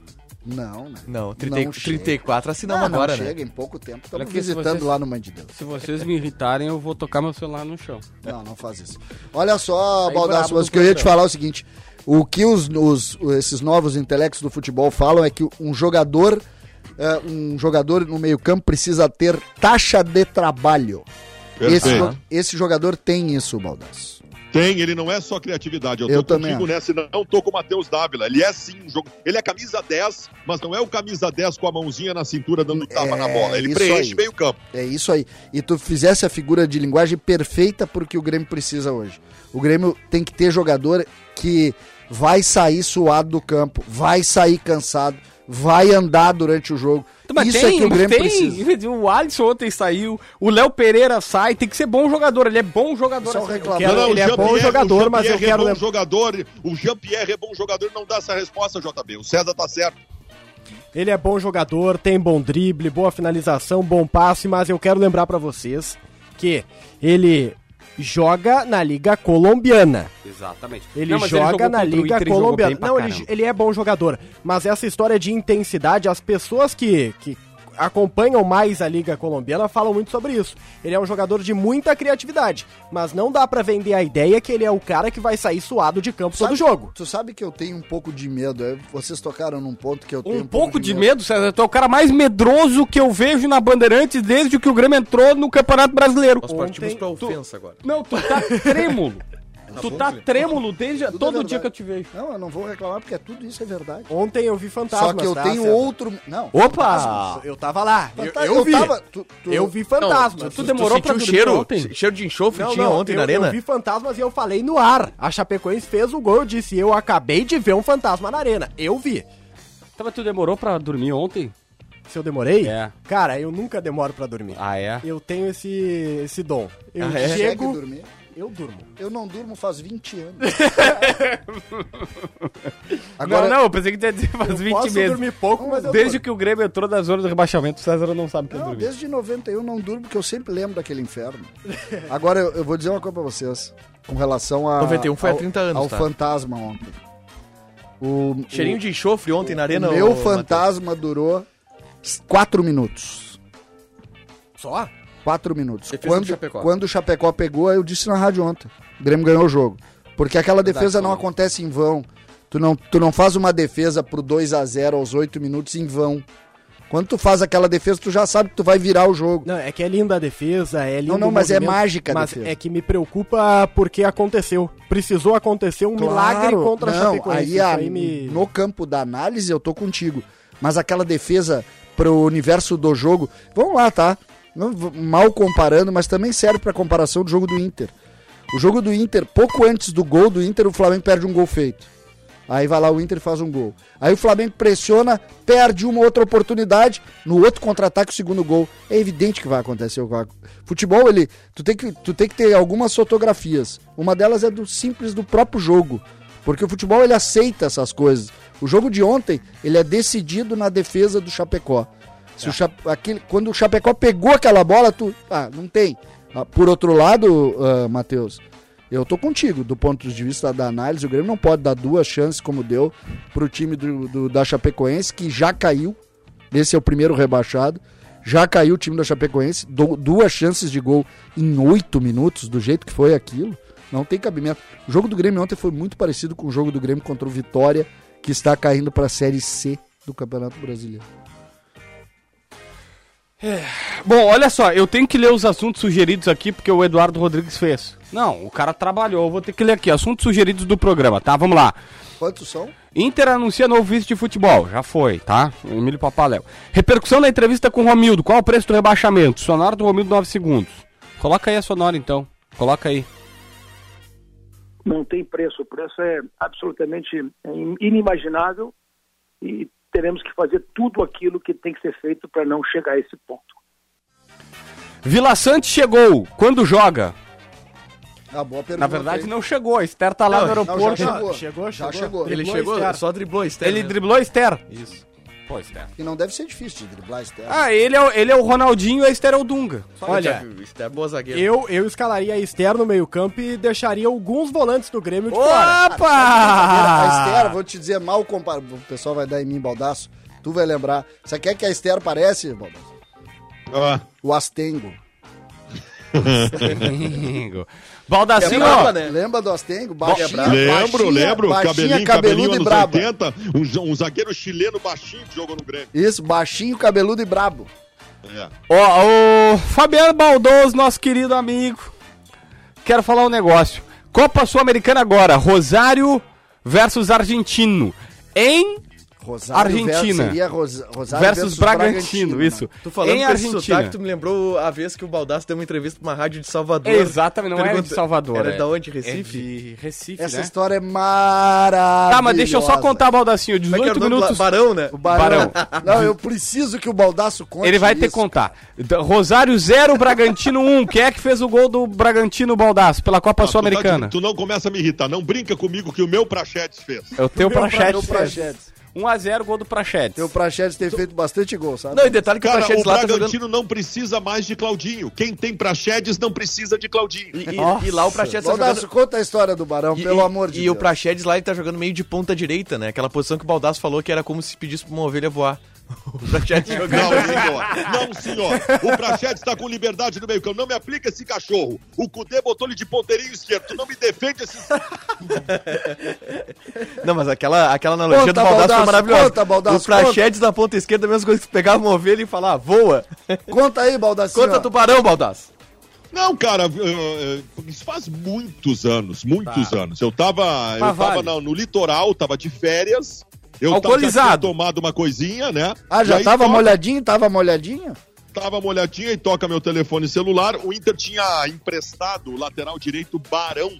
D: Não, né?
C: Não, 30,
D: Não chega.
C: 34 assinamos
D: Ah, não
C: agora,
D: chega
C: né?
D: em pouco tempo. Estamos visitando
B: vocês-
D: lá no Mãe de Deus.
B: Se vocês me irritarem, eu vou tocar meu celular no chão.
D: Não, não faz isso. Olha só,
E: Aí
D: Baldasso, mas o que eu ia te falar é o seguinte: o que os, os- esses novos intelectos do futebol falam é que um jogador, é, um jogador no meio-campo precisa ter taxa de trabalho. Esse, esse jogador tem isso, Baldasso.
F: Tem, ele não é só criatividade. Eu tô
D: Eu também
F: contigo nessa, não tô com o Matheus Dávila. Ele é sim um jogo. Ele é camisa 10, mas não é o camisa 10 com a mãozinha na cintura dando tapa
D: É,
F: na bola. Ele preenche
D: aí.
F: meio campo.
D: É isso aí. E tu fizesse a figura de linguagem perfeita porque o Grêmio precisa hoje. O Grêmio tem que ter jogador que vai sair suado do campo, vai sair cansado, vai andar durante o jogo.
B: Mas
D: Isso
B: tem,
D: é que o Grêmio
B: tem.
D: precisa.
B: O Alisson ontem saiu, o Léo Pereira sai, tem que ser bom jogador, ele é bom jogador.
D: Só
B: assim.
D: reclamar.
E: quero- ele é bom jogador,
F: o
E: mas eu quero
F: é bom jogador. O Jean-Pierre é bom jogador, não dá essa resposta, JB. O César tá certo.
E: Ele é bom jogador, tem bom drible, boa finalização, bom passe, mas eu quero lembrar pra vocês que ele joga na Liga Colombiana.
B: Exatamente.
E: Ele
B: Não,
E: joga
B: jogou
E: na Liga Colombiana. Não, ele, ele é bom jogador. Mas essa história de intensidade, as pessoas que, que acompanham mais a Liga Colombiana falam muito sobre isso. Ele é um jogador de muita criatividade. Mas não dá pra vender a ideia que ele é o cara que vai sair suado de campo todo
D: Sabe-
E: jogo.
D: Tu sabe que eu tenho um pouco de medo. é? Vocês tocaram num ponto que eu tenho
B: Um pouco de medo, César. Tu é o cara mais medroso que eu vejo na Bandeirantes desde que o Grêmio entrou no Campeonato Brasileiro.
C: Nós partimos
E: Ontem,
C: pra
B: tu-
C: ofensa agora.
B: Não, tu tá trêmulo. tu tá trêmulo desde
D: Tudo é
B: todo
D: verdade.
B: dia que eu te vejo.
D: Não, eu não vou reclamar porque tudo isso é verdade.
E: Ontem eu vi fantasmas.
D: Só que eu
E: tá,
D: tenho
E: César?
D: outro. Não.
B: Opa!
E: Eu tava lá. Eu,
D: Fantasma,
E: eu vi.
D: tava- tu- tu-
E: Eu vi fantasmas.
C: Não,
B: tu demorou pra
C: sentiu
B: dormir
C: cheiro,
B: ontem?
C: cheiro de enxofre
E: Não,
C: tinha
E: não,
C: ontem
E: eu,
C: na arena?
E: eu vi fantasmas e eu falei no ar. A Chapecoense fez o gol, eu disse, eu acabei de ver um fantasma na arena. Eu vi.
B: Tá, mas tu demorou pra dormir ontem?
E: Se eu demorei?
B: É.
E: Cara, eu nunca demoro pra dormir.
B: Ah, é?
E: Eu tenho esse, esse dom. Eu
C: Ah, é?
E: Chego,
D: dormir?
E: Eu durmo.
D: Eu não durmo faz 20 anos.
B: não, não, eu pensei que ia dizer faz
E: Eu
B: 20
E: posso
B: meses.
E: dormir pouco, mas eu
B: Desde
E: durmo.
B: que o Grêmio entrou da zona do rebaixamento, o César não sabe o que é
D: Não,
B: dormir.
D: desde 91 não durmo, porque eu sempre lembro daquele inferno. Agora, eu, eu vou dizer uma coisa pra vocês. Com relação a.
C: 91 foi há
D: ao-
C: 30 anos,
D: Ao
C: tá?
D: fantasma ontem. O,
C: Cheirinho
D: o-
C: de enxofre ontem na
D: o
C: arena.
D: meu fantasma durou 4 minutos.
E: Só?
D: 4 minutos.
C: Defesa do
D: Quando,
C: Chapecó.
D: quando o Chapecó pegou, eu disse na rádio ontem. O Grêmio ganhou o jogo. Porque aquela defesa não acontece em vão. Tu não, tu não faz uma defesa pro 2 a 0 aos 8 minutos em vão. Quando tu faz aquela defesa, tu já sabe que tu vai virar o jogo.
E: Não, é que é linda a defesa, é lindo
D: Não, não, mas é mágica a
E: Mas
D: defesa.
E: é que me preocupa porque aconteceu. Precisou acontecer um milagre contra a
D: não,
E: Chapecoense.
D: aí, a-
E: aí me...
D: no campo da análise eu tô contigo. Mas aquela defesa pro universo do jogo, vamos lá, tá? Não, mal comparando, mas também serve pra comparação do jogo do Inter. O jogo do Inter, pouco antes do gol do Inter, o Flamengo perde um gol feito. Aí vai lá o Inter faz um gol. Aí o Flamengo pressiona, perde uma outra oportunidade, no outro contra-ataque o segundo gol. É evidente que vai acontecer o Futebol, ele, tu tem que tu tem que ter algumas fotografias. Uma delas é do simples do próprio jogo, porque o futebol ele aceita essas coisas. O jogo de ontem, ele é decidido na defesa do Chapecó. Se o Chape- aquele, quando o Chapecó pegou aquela bola, tu, ah, não tem. Ah, Por outro lado, ah, Matheus, eu tô contigo, do ponto de vista da análise, o Grêmio não pode dar duas chances como deu pro time do, do- da Chapecoense, que já caiu. Esse é o primeiro rebaixado. Já caiu o time da Chapecoense, du- duas chances de gol em oito minutos, do jeito que foi aquilo. Não tem cabimento. O jogo do Grêmio ontem foi muito parecido com o jogo do Grêmio contra o Vitória, que está caindo para a Série C do Campeonato Brasileiro.
B: Bom, olha só, eu tenho que ler os assuntos sugeridos aqui porque o Eduardo Rodrigues fez. Não, o cara trabalhou, eu vou ter que ler aqui. Assuntos sugeridos do programa, tá? Vamos lá.
D: Quantos são?
B: Inter anuncia novo vice de futebol. Já foi, tá? Emílio Papaléu. Repercussão da entrevista com o Romildo. Qual o preço do rebaixamento? Sonora do Romildo 9 segundos. Coloca aí a sonora então. Coloca aí.
I: não tem preço. O preço é absolutamente inimaginável e teremos que fazer tudo aquilo que tem que ser feito para não chegar a esse ponto.
B: Vila Sante chegou. Quando joga?
D: Ah, boa pergunta.
B: Na verdade
D: hein?
B: não chegou. A Esther tá lá
C: Não,
B: no
C: não,
B: aeroporto.
D: já chegou.
E: Chegou,
D: Já
E: chegou.
D: chegou.
C: Ele
E: Driblou
C: chegou,
E: Esther.
C: só driblou a Esther,
B: Ele
C: né?
B: driblou a Esther.
C: Isso.
B: Pô, Esther.
D: Que não deve ser difícil de driblar Esther.
B: Ah, ele é, o- ele é o Ronaldinho e a Esther é o Dunga.
E: Olha,
C: Esther é boa zagueira.
E: eu, eu escalaria a Esther no meio campo e deixaria alguns volantes do Grêmio de fora.
D: A Esther,
B: Opa!
D: vou te dizer, mal comparado. O pessoal vai dar em mim, Baldaço. Tu vai lembrar. Você quer que a Esther parece, Baldaço?
F: Ah,
D: O Astengo.
B: Baldacinho,
C: É né?
D: Lembra do Astengo? Baixinha,
F: lembro,
D: baixinha,
F: lembro.
D: baixinha,
F: cabelinho,
D: cabeludo
F: cabelinho
D: e
F: anos
D: brabo.
F: 80. Um, um zagueiro chileno baixinho que jogou no Grêmio.
D: Isso, baixinho, cabeludo e brabo.
F: É.
B: Ó, o Fabiano Baldoso, nosso querido amigo. Quero falar um negócio. Copa Sul-Americana agora. Rosário versus Argentino. Em
D: Rosário
B: Argentina.
D: ver- Seria Ros- Rosário
B: versus, Bragantino,
D: né?
B: isso.
C: Tu falando
B: em
C: com esse
B: Argentina.
C: sotaque, tu me lembrou a vez que o Baldaço deu uma entrevista pra uma rádio de Salvador.
B: Exatamente, não era de Salvador.
C: Era
B: é.
C: da onde?
B: É
C: Recife?
B: de Recife,
D: Essa
B: né?
D: história é maravilhosa.
B: Tá, mas deixa eu só contar, Baldacinho.
C: É era
B: 18
C: o nome do
B: minutos.
C: Barão, né?
D: O Barão.
B: Barão.
D: Não, eu preciso que o Baldaço conte
B: Ele vai ter que
D: isso.
B: contar. Da- Rosário 0, Bragantino 1. Quem é que fez o gol do Bragantino Baldaço pela Copa
F: Ah, tu
B: Sul-Americana?
F: tá de- Tu, não começa a me irritar. Não brinca comigo que o meu Prachetes fez.
B: É o teu
D: Meu
B: Prachetes.
D: Prachetes.
B: 1x0, gol do Prachetes.
D: Teu Prachetes tem feito bastante gol, sabe?
C: Não, e detalhe que o
F: Cara, o
C: Praxedes lá tá jogando...
F: Bragantino não precisa mais de Claudinho. Quem tem Prachedes não precisa de Claudinho.
C: E, e- e lá o Praxedes tá
D: Baldaço,
C: jogando...
D: conta a história do Barão,
C: E,
D: pelo
C: e-
D: amor de
C: e
D: Deus.
C: o Praxedes lá ele tá jogando meio de ponta direita, né? Aquela posição que o Baldaço falou que era como se pedisse pra uma ovelha voar. O
F: Não,
C: jogando.
F: senhor. Não, senhor. O Prachetes está com liberdade no meio campo. Não me aplica esse cachorro. O Cudê botou ele de ponteirinho esquerdo. Tu não me defende esses...
C: Não, mas aquela, aquela analogia
D: Conta,
C: do Baldaço foi maravilhosa.
D: conta, Baldasso,
C: o Praxedes na ponta esquerda, a mesma coisa que pegava uma ovelha e falar, voa.
D: Conta aí, Baldacinho.
C: Conta tubarão, Baldaço.
F: Não, cara, isso faz muitos anos, muitos
C: Tá.
F: anos. Eu tava, eu tava
B: vale.
F: na- no litoral, tava de férias. Eu tava,
B: Alcoolizado.
F: tinha tomado uma coisinha, né?
D: Ah, já tava
F: toca-
D: molhadinho? Tava molhadinho?
F: Tava molhadinha e toca meu telefone celular. O Inter tinha emprestado o lateral direito Barão,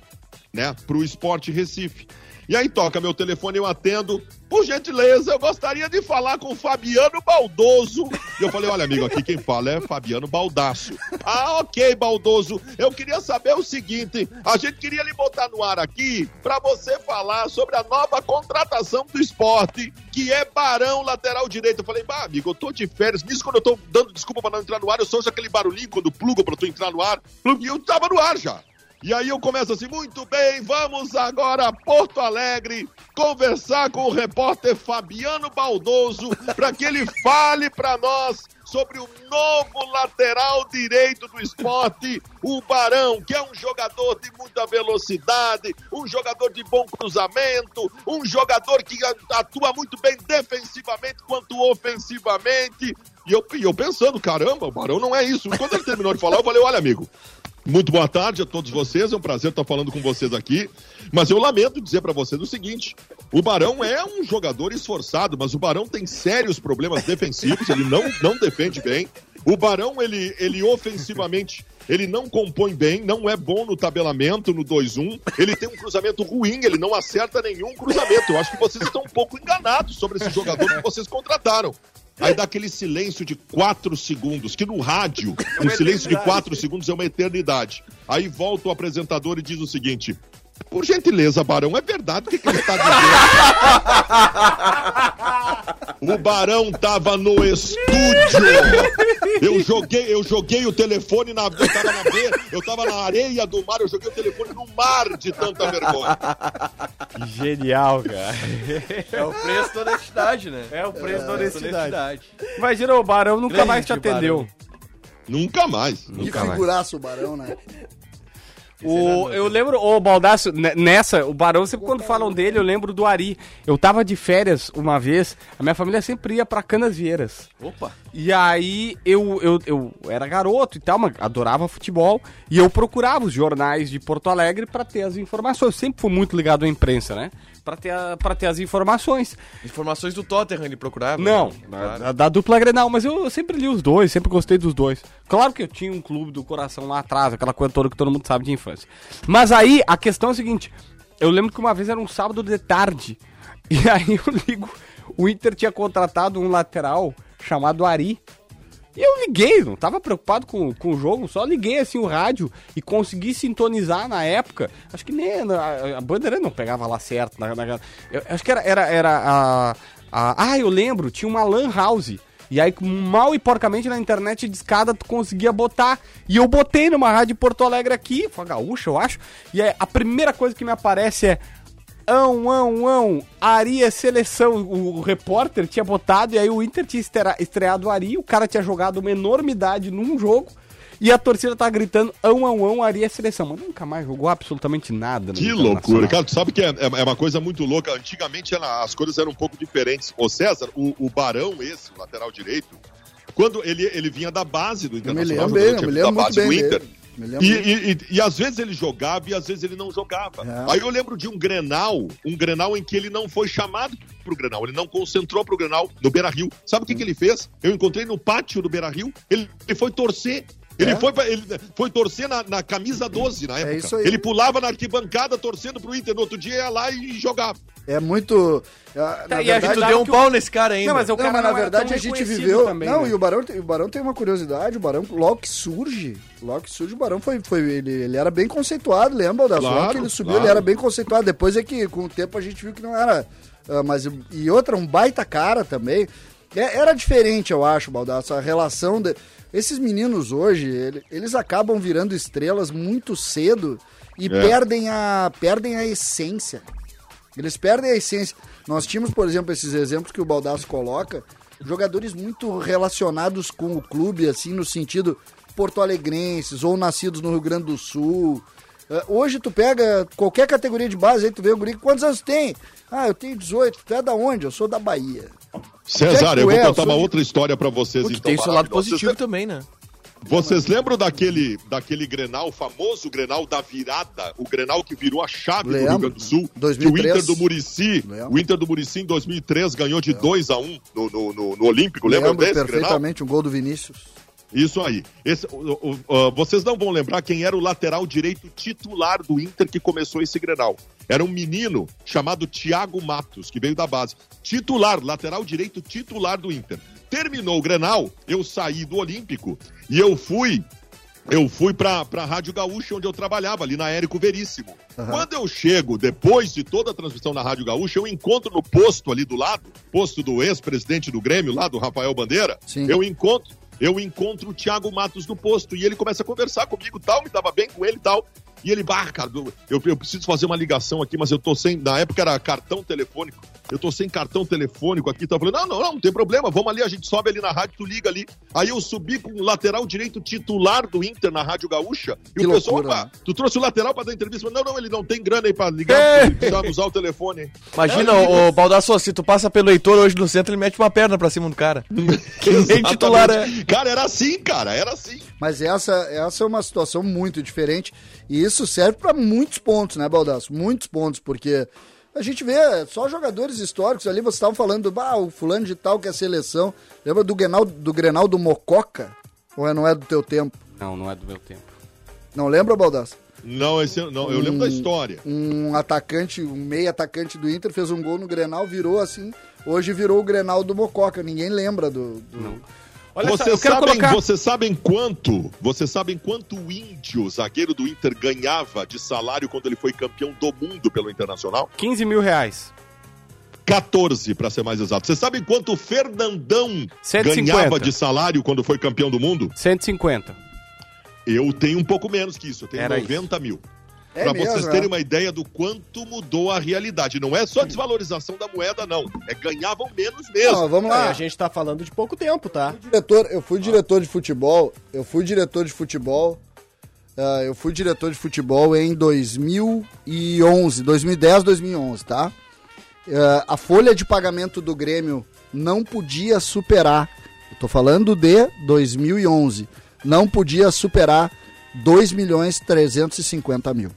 F: né, pro Esporte Recife. E aí toca meu telefone, eu atendo. Por gentileza, eu gostaria de falar com Fabiano Baldoso. E eu falei, olha, amigo, aqui quem fala é Fabiano Baldaço. Ah, ok, Baldoso. Eu queria saber o seguinte: a gente queria lhe botar no ar aqui para você falar sobre a nova contratação do esporte, que é Barão, lateral direito. Eu falei, bah, amigo, eu tô de férias. Nisso, quando eu tô dando desculpa para não entrar no ar, eu sou aquele barulhinho quando plugo pra tu entrar no ar. E eu tava no ar já. E aí eu começo assim, muito bem, vamos agora a Porto Alegre conversar com o repórter Fabiano Baldoso para que ele fale para nós sobre o novo lateral direito do esporte, o Barão, que é um jogador de muita velocidade, um jogador de bom cruzamento, um jogador que atua muito bem defensivamente quanto ofensivamente. E eu, eu pensando, caramba, o Barão não é isso. Quando ele terminou de falar, eu falei, olha, amigo, muito boa tarde a todos vocês, é um prazer estar falando com vocês aqui. Mas eu lamento dizer para vocês o seguinte: o Barão é um jogador esforçado, mas o Barão tem sérios problemas defensivos, ele não, não defende bem. O Barão, ele, ele ofensivamente, ele não compõe bem, não é bom no tabelamento, no 2-1. Ele tem um cruzamento ruim, ele não acerta nenhum cruzamento. Eu acho que vocês estão um pouco enganados sobre esse jogador que vocês contrataram. Aí dá aquele silêncio de quatro segundos, que no rádio, um silêncio de quatro segundos é uma eternidade. Aí volta o apresentador e diz o seguinte: Por gentileza, Barão, é verdade o que, que ele está dizendo? o Barão tava no estúdio. Eu joguei, eu joguei o telefone na, eu tava na beira, eu tava na areia do mar, eu joguei o telefone no mar de tanta vergonha.
B: Genial, cara.
C: É o preço da honestidade, né?
B: É o preço da honestidade.
C: honestidade.
B: Imagina, o Barão nunca mais te
C: Grande
B: atendeu.
C: Barão.
F: Nunca mais.
D: Que
F: Nunca mais.
D: figuraço o Barão, né?
B: O, eu lembro, o Baldaço, ne- nessa, o Barão, sempre quando falam dele, eu lembro do Ari. Eu tava de férias uma vez, a minha família sempre ia pra Canas Vieiras.
C: Opa.
B: E aí eu, eu, eu era garoto e tal, mas adorava futebol. E eu procurava os jornais de Porto Alegre pra ter as informações. Eu sempre fui muito ligado à imprensa, né? Pra ter, a- pra ter as informações.
C: Informações do Tottenham ele procurava.
B: Não,
C: né?
B: da,
C: Claro.
B: da- da dupla Grenal, mas eu, eu sempre li os dois, sempre gostei dos dois. Claro que eu tinha um clube do coração lá atrás, aquela coisa toda que todo mundo sabe de infância. Mas aí a questão é a seguinte: eu lembro que uma vez era um sábado de tarde, e aí eu ligo, o Inter tinha contratado um lateral chamado Ari. E eu liguei, não tava preocupado com, com o jogo, só liguei assim o rádio e consegui sintonizar na época. Acho que nem a, a bandeira não pegava lá certo. na- na- eu acho que era, era, era a, a. Ah, eu lembro, tinha uma Lan House. E aí, mal e porcamente na internet de escada, tu conseguia botar. E eu botei numa rádio Porto Alegre aqui, foi a gaúcha, eu acho. E a primeira coisa que me aparece é. Ão, ão, ão, Ari é seleção. O, o repórter tinha botado, e aí o Inter tinha estrea- estreado o Ari, o cara tinha jogado uma enormidade num jogo, e a torcida tá gritando, ão, ão, ão, Ari é seleção. Mas nunca mais jogou absolutamente nada.
F: Que
B: Internacional.
F: loucura, cara. Tu sabe que é, é- é uma coisa muito louca. Antigamente era- as coisas eram um pouco diferentes. Ô César, o, o Barão, esse, o lateral direito, quando ele, ele vinha da base do
D: Eu me
F: Internacional,
D: lembro bem, eu me lembro
F: da
D: muito
F: base
D: bem
F: do Inter.
D: dele.
F: E, e- e- e às vezes ele jogava e às vezes ele não jogava.
D: É.
F: Aí eu lembro de um Grenal, um Grenal em que ele não foi chamado pro Grenal, ele não concentrou pro Grenal no Beira Rio. Sabe o que, que ele fez? Eu encontrei no pátio do Beira Rio, ele, ele foi torcer. Ele,
D: É?
F: foi, ele foi torcer na, na camisa 12 na época.
D: isso aí.
F: Ele pulava na arquibancada torcendo pro Inter. No outro dia ia lá e jogava.
D: É muito. ah,
B: Tá,
D: na
B: e a
D: verdade,
C: Tu
B: Sabe
C: deu um pau nesse cara ainda.
B: Não, mas o
D: Não,
B: cara
D: mas na
B: não é
D: verdade a gente viveu.
B: também,
D: não,
B: né?
D: e o Barão, tem- o Barão tem uma curiosidade, o Barão, logo que surge, logo que surge, o Barão foi. foi ele, ele era bem conceituado, lembra? Da
F: Claro,
D: logo que ele subiu,
F: claro.
D: ele era bem conceituado. Depois é que com o tempo a gente viu que não era. ah, mas, e outra, um baita cara também. É- era diferente, eu acho, Baldasso, a relação. De, esses meninos hoje, ele- eles acabam virando estrelas muito cedo e
F: É.
D: perdem, a, perdem a essência. Eles perdem a essência. Nós tínhamos, por exemplo, esses exemplos que o Baldasso coloca, jogadores muito relacionados com o clube, assim, no sentido porto-alegrenses ou nascidos no Rio Grande do Sul. Eh, Hoje tu pega qualquer categoria de base, aí tu vê o guri, quantos anos tem? Ah, eu tenho 18. Tu é da onde? Eu sou da Bahia.
F: César, eu vou
D: é?
F: Contar uma outra história pra vocês. Então,
C: tem o seu lado positivo
F: Vocês,
C: também, né?
F: vocês lembram daquele, daquele Grenal, famoso Grenal da virada? O Grenal que virou a chave do Rio
D: Lembro.
F: Grande do Sul?
D: 2003.
F: Que o Inter do Murici,
D: Lembro.
F: o Inter do Murici em 2003 ganhou de 2 a 1 no, no, no, no Olímpico.
D: Lembro
F: desse Grenal?
D: perfeitamente um gol do Vinícius.
F: Isso aí. Esse, o- o- o- vocês não vão lembrar quem era o lateral direito titular do Inter que começou esse Grenal. Era um menino chamado Thiago Matos, que veio da base. Titular, lateral direito titular do Inter. Terminou o Grenal, eu saí do Olímpico e eu fui eu fui pra, pra Rádio Gaúcha, onde eu trabalhava, ali na Érico Veríssimo. Quando eu chego, depois de toda a transmissão na Rádio Gaúcha, eu encontro no posto ali do lado, posto do ex-presidente do Grêmio, lá do Rafael Bandeira,
D: Sim.
F: eu encontro, eu encontro o Thiago Matos no posto, e ele começa a conversar comigo tal, me dava bem com ele e tal. E ele, bah, cara, eu, eu, preciso fazer uma ligação aqui, mas eu tô sem. Na época era cartão telefônico. Eu tô sem cartão telefônico aqui. Tá falando, não, não, não, não tem problema. Vamos ali, a gente sobe ali na rádio, tu liga ali. Aí eu subi com o lateral direito titular do Inter na Rádio Gaúcha. E
D: Que
F: o pessoal,
D: loucura,
F: opa,
D: né?
F: tu trouxe o lateral pra dar entrevista. Não, não, ele não tem grana aí pra ligar. Ele precisava usar o telefone.
C: Imagina,
F: É,
C: o, Baldasso, se tu passa pelo Heitor hoje no centro, ele mete uma perna pra cima do cara. Que nem
F: Exatamente.
C: titular é.
F: Cara, era assim, cara, era assim.
D: Mas essa, essa é uma situação muito diferente e isso serve para muitos pontos, né, Baldasso? Muitos pontos, porque a gente vê só jogadores históricos ali, você estava falando, ah, o fulano de tal que é seleção. Lembra do Grenal do, Grenal do Mococa? Ou é- não é do teu tempo?
B: Não, não é do meu tempo.
D: Não lembra, Baldasso?
F: Não, esse, não eu lembro da história.
D: Um atacante, um meio atacante do Inter fez um gol no Grenal, virou assim. Hoje virou o Grenal do Mococa. Ninguém lembra do. do-
B: Olha só,
F: Vocês
B: eu quero
F: sabem,
B: colocar...
F: vocês sabem quanto? Vocês sabem quanto o Índio, zagueiro do Inter, ganhava de salário quando ele foi campeão do mundo pelo Internacional?
B: 15 mil reais.
F: 14, para ser mais exato. Vocês sabem quanto o Fernandão
B: 150.
F: ganhava de salário quando foi campeão do mundo?
B: 150.
F: Eu tenho um pouco menos que isso, eu tenho
B: Era
F: 90 mil.
D: É
F: Pra
D: mesmo,
F: vocês
D: é.
F: terem uma ideia do quanto mudou a realidade. Não é só a desvalorização da moeda, não. É ganhavam menos mesmo.
D: Não, vamos
E: É,
D: lá.
E: a gente tá falando de pouco tempo, tá?
D: diretor, eu fui diretor de futebol, eu fui diretor de futebol ah, eu fui diretor de futebol em 2011, 2010, 2011, tá? Ah, a folha de pagamento do Grêmio não podia superar, eu tô falando de 2011, não podia superar 2 milhões 350 mil.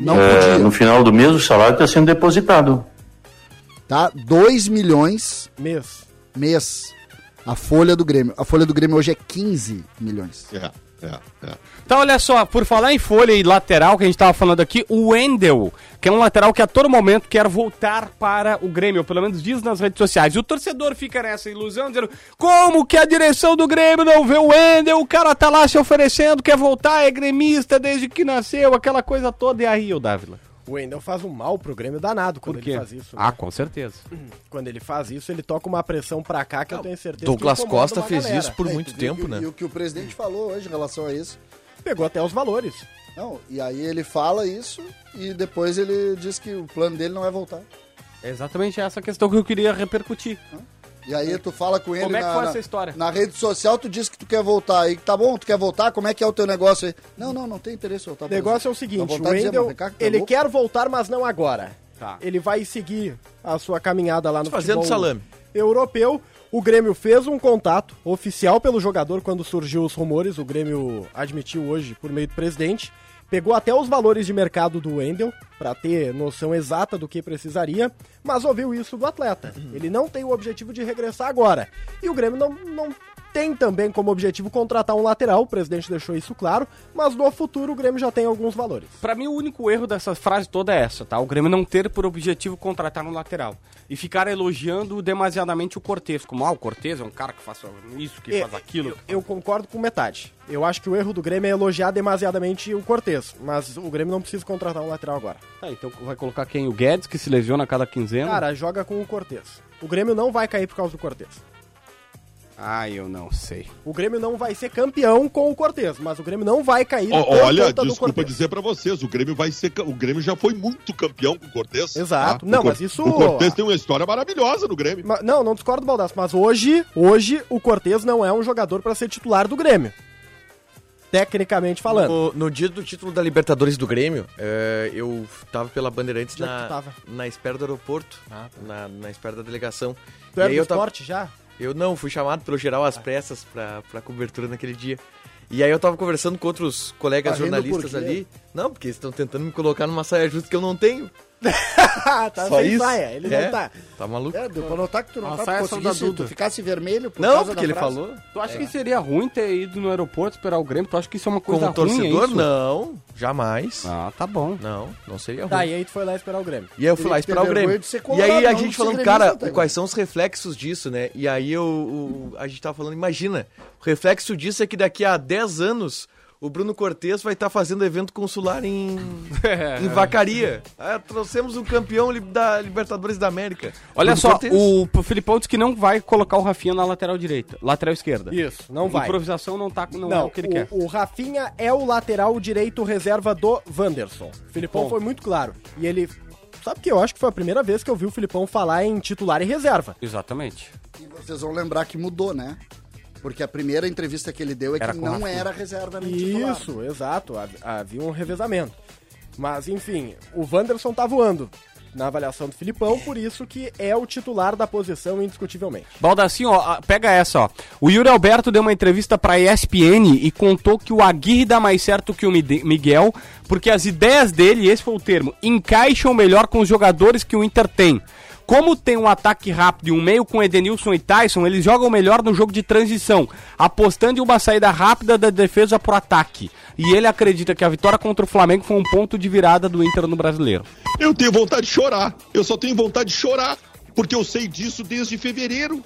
D: Não
G: É,
D: podia,
G: no final do mês o salário está sendo depositado.
D: tá? 2 milhões
E: Mês.
D: mês. A folha do Grêmio. A folha do Grêmio hoje é 15 milhões.
F: É, é, é.
B: Então, olha só, por falar em folha e lateral que a gente tava falando aqui, o Wendel, que é um lateral que a todo momento quer voltar para o Grêmio, pelo menos diz nas redes sociais. E o torcedor fica nessa ilusão, dizendo: como que a direção do Grêmio não vê o Wendel? O cara tá lá se oferecendo, quer voltar, é gremista desde que nasceu, aquela coisa toda. E aí, o Dávila?
E: O Wendel faz um mal pro Grêmio danado quando ele faz isso. né?
B: Ah, com certeza.
E: Quando ele faz isso, ele toca uma pressão pra cá que eu tenho certeza
C: Douglas
E: que
C: Costa fez
E: galera.
C: isso por
D: É,
C: muito tempo,
D: que-
C: né?
D: E o que o presidente falou hoje em relação a isso.
E: Pegou até os valores.
D: Não, e aí ele fala isso e depois ele diz que o plano dele não é voltar.
B: É exatamente essa questão que eu queria repercutir.
D: E aí tu fala com ele
B: Como é que
D: na,
B: foi
D: na-
B: essa história?
D: na rede social, tu diz que tu quer voltar. aí tá bom, tu quer voltar? Como é que é o teu negócio aí? Não, não, não tem interesse voltar.
E: O negócio é o seguinte, o
D: dizer,
E: Wendel,
D: que tá
E: ele
D: louco.
E: quer voltar, mas não agora.
B: Tá.
E: Ele vai seguir a sua caminhada lá no
C: Fazendo
E: futebol
C: salame.
E: europeu. O Grêmio fez um contato oficial pelo jogador quando surgiu os rumores. O Grêmio admitiu hoje por meio do presidente. Pegou até os valores de mercado do Wendel para ter noção exata do que precisaria, mas ouviu isso do atleta. Ele não tem o objetivo de regressar agora. E o Grêmio não, não tem também como objetivo contratar um lateral, o presidente deixou isso claro, mas no futuro o Grêmio já tem alguns valores.
B: Pra mim, o único erro dessa frase toda é essa, tá? O Grêmio não ter por objetivo contratar um lateral. E ficar elogiando demasiadamente o Cortez. Como, ah, o Cortez é um cara que faz isso, que
E: É,
B: faz aquilo.
E: Eu, eu concordo com metade. Eu acho que o erro do Grêmio é elogiar demasiadamente o Cortez, mas o Grêmio não precisa contratar um lateral agora.
B: Tá, então vai colocar quem? O Guedes, que se lesiona a cada quinzena?
E: Cara, joga com o Cortez. O Grêmio não vai cair por causa do Cortez.
B: Ah, eu não sei.
E: O Grêmio não vai ser campeão com o Cortez, mas o Grêmio não vai cair por
F: olha, desculpa dizer pra vocês, o Grêmio vai ser. O Grêmio já foi muito campeão com o Cortez.
E: Exato.
F: tá?
E: Não,
F: O Cor-
E: mas isso-
F: O Cortez tem uma história maravilhosa no Grêmio.
E: Ma- Não, não discordo do Baldasso, mas hoje, hoje o Cortez não é um jogador pra ser titular do Grêmio. Tecnicamente falando.
C: No, no dia do título da Libertadores do Grêmio, eh, eu tava pela Bandeirantes
E: é
C: na, na espera do aeroporto, na, na espera da delegação.
E: Tu
C: e
E: era
C: aí
E: do
C: eu tava,
E: esporte já?
C: Eu não, fui chamado pelo geral às pressas pra, pra cobertura naquele dia. E aí eu tava conversando com outros colegas jornalistas ali. Não, porque eles estão tentando me colocar numa saia justa que eu não tenho.
E: tá
C: Só
E: sem
C: isso?
E: saia, ele
C: É?
E: não tá.
C: Tá maluco?
D: É, deu pra notar que tu não
B: Nossa,
D: tá, tu
B: da
D: conseguisse,
B: Duda.
D: tu ficasse vermelho por
C: Não,
D: causa
C: porque
D: da
C: ele
D: frase.
C: falou.
B: Tu acha que seria ruim ter ido no aeroporto esperar o Grêmio? Tu acha que isso é uma coisa
C: Como
B: ruim? é
C: torcedor,
B: isso?
C: não, jamais.
B: Ah, tá bom.
C: Não, não seria ruim.
E: Tá, e aí tu foi lá esperar o Grêmio.
C: E aí eu fui lá
D: Teria
C: esperar o Grêmio. E aí a gente falando, cara,
D: tá
C: quais são os reflexos disso, né? E aí eu, a gente tava falando, imagina, o reflexo disso é que daqui a 10 anos o Bruno Cortes vai estar fazendo evento consular em, em Vacaria. Ah, trouxemos um campeão li- da Libertadores da América.
B: Olha
C: Bruno
B: só,
C: Cortez.
B: o Filipão disse que não vai colocar o Rafinha na lateral direita, lateral esquerda.
E: Isso, não vai.
B: Improvisação não, tá, não, é
E: Não,
B: o que ele quer.
E: o, o Rafinha é o lateral direito reserva do Wanderson. O Filipão
B: Bom.
E: foi muito claro. E ele. Sabe que eu acho que foi a primeira vez que eu vi o Filipão falar em titular e reserva.
B: Exatamente.
D: E vocês vão lembrar que mudou, né? Porque a primeira entrevista que ele deu é
B: Era
D: que não
B: Rafinha.
D: era reserva nem titular.
E: Isso, exato. hav- Havia um revezamento. Mas, enfim, o Wanderson tá voando na avaliação do Filipão, por isso que é o titular da posição indiscutivelmente.
B: Baldacinho, ó, pega essa, ó. O Yuri Alberto deu uma entrevista pra ESPN e contou que o Aguirre dá mais certo que o Miguel, porque as ideias dele, esse foi o termo, encaixam melhor com os jogadores que o Inter tem. Como tem um ataque rápido e um meio com Edenilson e Tyson, eles jogam melhor no jogo de transição, apostando em uma saída rápida da defesa pro ataque. E ele acredita que a vitória contra o Flamengo foi um ponto de virada do Inter no Brasileiro.
F: Eu tenho vontade de chorar. Eu só tenho vontade de chorar. Porque eu sei disso desde fevereiro.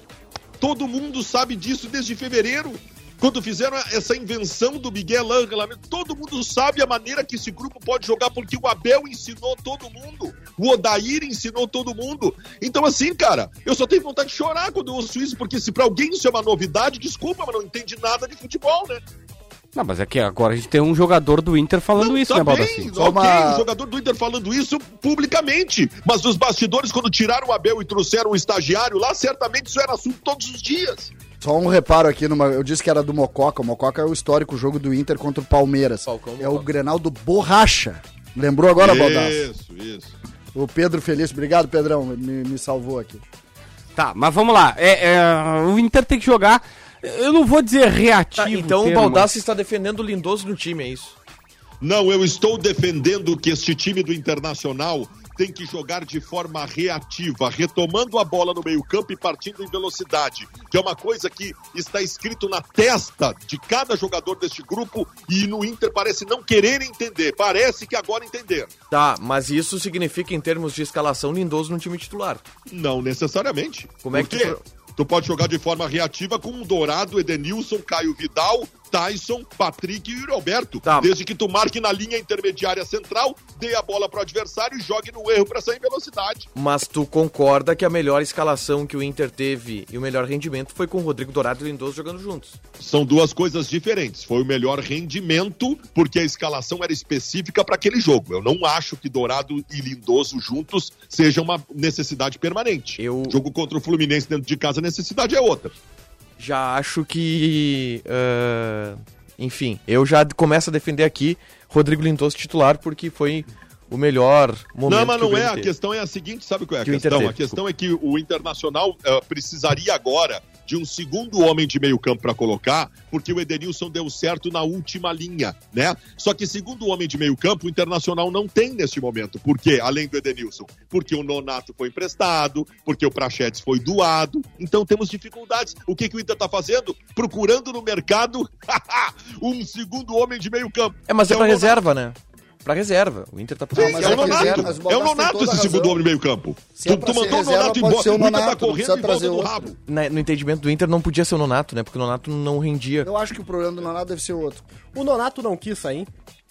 F: Todo mundo sabe disso desde fevereiro. Quando fizeram essa invenção do Miguel Angela, todo mundo sabe a maneira que esse grupo pode jogar, porque o Abel ensinou todo mundo, o Odair ensinou todo mundo. Então, assim, cara, eu só tenho vontade de chorar quando eu ouço isso, porque se pra alguém isso é uma novidade, desculpa, mas não entende nada de futebol, né?
B: Não, mas é que agora a gente tem um jogador do Inter falando isso,
F: tá
B: né, Baldassi?
F: ok,
D: uma-
F: o jogador do Inter falando isso publicamente. Mas os bastidores, quando tiraram o Abel e trouxeram um estagiário lá, certamente isso era assunto todos os dias.
D: Só um reparo aqui, numa, eu disse que era do Mococa. O Mococa é o histórico jogo do Inter contra o Palmeiras.
C: Falcão
D: é o. Grenal do Borracha. Lembrou agora, Baldassi?
F: Isso, isso.
D: O Pedro Feliz. Obrigado, Pedrão. Me, me salvou aqui.
B: Tá, mas vamos lá. É, é, o Inter tem que jogar. Eu não vou dizer reativo.
C: Tá, então o Baldassi está defendendo o Lindoso no time, é isso?
F: Não, eu estou defendendo que este time do Internacional tem que jogar de forma reativa, retomando a bola no meio-campo e partindo em velocidade, que é uma coisa que está escrito na testa de cada jogador deste grupo e no Inter parece não querer entender, parece que agora entender.
C: Tá, mas isso significa em termos de escalação Lindoso no time titular.
F: Não necessariamente.
C: Como é que tu-
F: Tu pode jogar de forma reativa com o Dourado, Edenilson, Caio Vidal, Tyson, Patrick e Roberto.
C: Tá.
F: Desde que tu marque na linha intermediária central, dê a bola pro adversário e jogue no erro para sair em velocidade.
C: Mas tu concorda que a melhor escalação que o Inter teve e o melhor rendimento foi com o Rodrigo Dourado e Lindoso jogando juntos.
F: São duas coisas diferentes. Foi o melhor rendimento, porque a escalação era específica para aquele jogo. Eu não acho que Dourado e Lindoso juntos seja uma necessidade permanente.
C: Eu-
F: Jogo contra o Fluminense dentro de casa, a necessidade é outra.
C: Já acho que. ah, enfim, eu já começo a defender aqui Rodrigo Lindoso titular porque foi o melhor momento.
F: Não, mas não é. A questão é a seguinte, sabe qual é a
C: Que
F: questão? A questão é que o Internacional eh, precisaria agora de um segundo homem de meio campo para colocar, porque o Edenilson deu certo na última linha, né? Só que segundo homem de meio campo, o Internacional não tem neste momento. Por quê? Além do Edenilson. Porque o Nonato foi emprestado, porque o Prachetes foi doado. Então temos dificuldades. O que, que o Inter tá fazendo? Procurando no mercado um segundo homem de meio campo.
C: É, mas é
F: o Nonato.
C: reserva, né? Pra reserva. O Inter tá
F: Sim,
C: procurando
D: mas
F: é,
D: é
F: o
D: que
F: Nonato.
D: reserva, mas o
F: é o Nonato no meio campo.
D: Se é
F: Tu, tu
D: ser
F: mandou o Nonato embora.
D: ser o
F: O Inter
D: Nonato,
F: tá correndo
D: trazer
F: volta do
D: outro.
F: rabo.
C: Na- no entendimento do Inter não podia ser o Nonato, né? Porque o Nonato não rendia.
D: Eu acho que o problema do Nonato deve ser outro.
E: O Nonato não quis sair.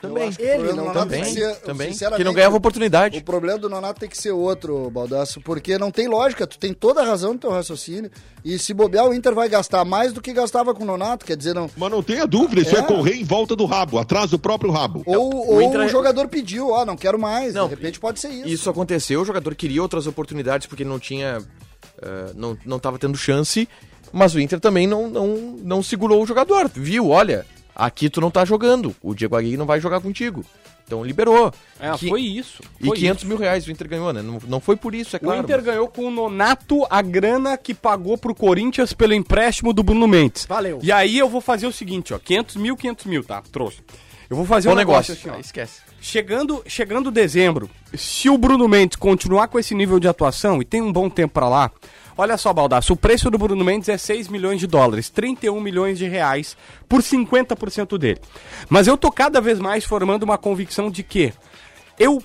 C: Também.
D: Que o
E: Ele não
C: Também,
D: ser-
C: também. Que não ganhava oportunidade.
D: O problema do Nonato tem que ser outro, Baldasso, porque não tem lógica. Tu tem toda a razão no teu raciocínio. E se bobear, o Inter vai gastar mais do que gastava com o Nonato. Quer dizer, não.
F: Mas não tenha dúvida, isso é,
D: É.
F: correr em volta do rabo, atrás do próprio rabo.
D: Ou,
C: o
D: ou
C: Inter-
D: o jogador pediu, ó, não quero mais.
C: Não,
D: de repente pode ser isso.
C: Isso aconteceu, o jogador queria outras oportunidades porque não tinha. eh, não, não tava tendo chance, mas o Inter também não, não, não segurou o jogador. Viu? Olha, aqui tu não tá jogando, o Diego Aguirre não vai jogar contigo. Então liberou.
B: É,
C: Que-
B: foi isso.
C: E
B: foi
C: 500
B: isso.
C: mil reais o Inter ganhou, né? Não, não foi por isso, é claro.
B: o Inter
C: mas-
B: ganhou com o Nonato a grana que pagou pro Corinthians pelo empréstimo do Bruno Mendes.
E: Valeu.
B: E aí eu vou fazer o seguinte, ó, 500 mil, 500 mil, tá? Trouxe. Eu vou fazer
C: Bom
B: um negócio,
C: negócio.
B: assim, ó.
C: Ah, esquece.
B: Chegando, chegando dezembro, se o Bruno Mendes continuar com esse nível de atuação e tem um bom tempo pra lá, olha só, Baldaço, o preço do Bruno Mendes é 6 milhões de dólares, 31 milhões de reais por 50% dele. Mas eu tô cada vez mais formando uma convicção de que eu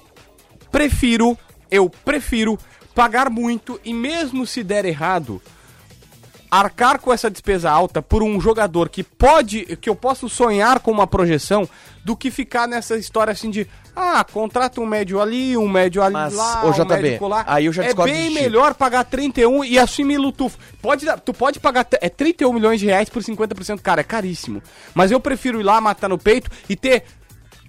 B: prefiro, eu prefiro pagar muito e mesmo se der errado, arcar com essa despesa alta por um jogador que pode, que eu posso sonhar com uma projeção, do que ficar nessa história assim de, ah, contrata um médio ali, um médio ali
C: Mas,
B: lá,
C: ô,
B: um
C: JB,
B: médico lá.
C: aí eu já
B: É bem melhor pagar 31 e assumir o tufo. Pode, tu pode pagar, é 31 milhões de reais por 50%, cara, é caríssimo. Mas eu prefiro ir lá, matar no peito e ter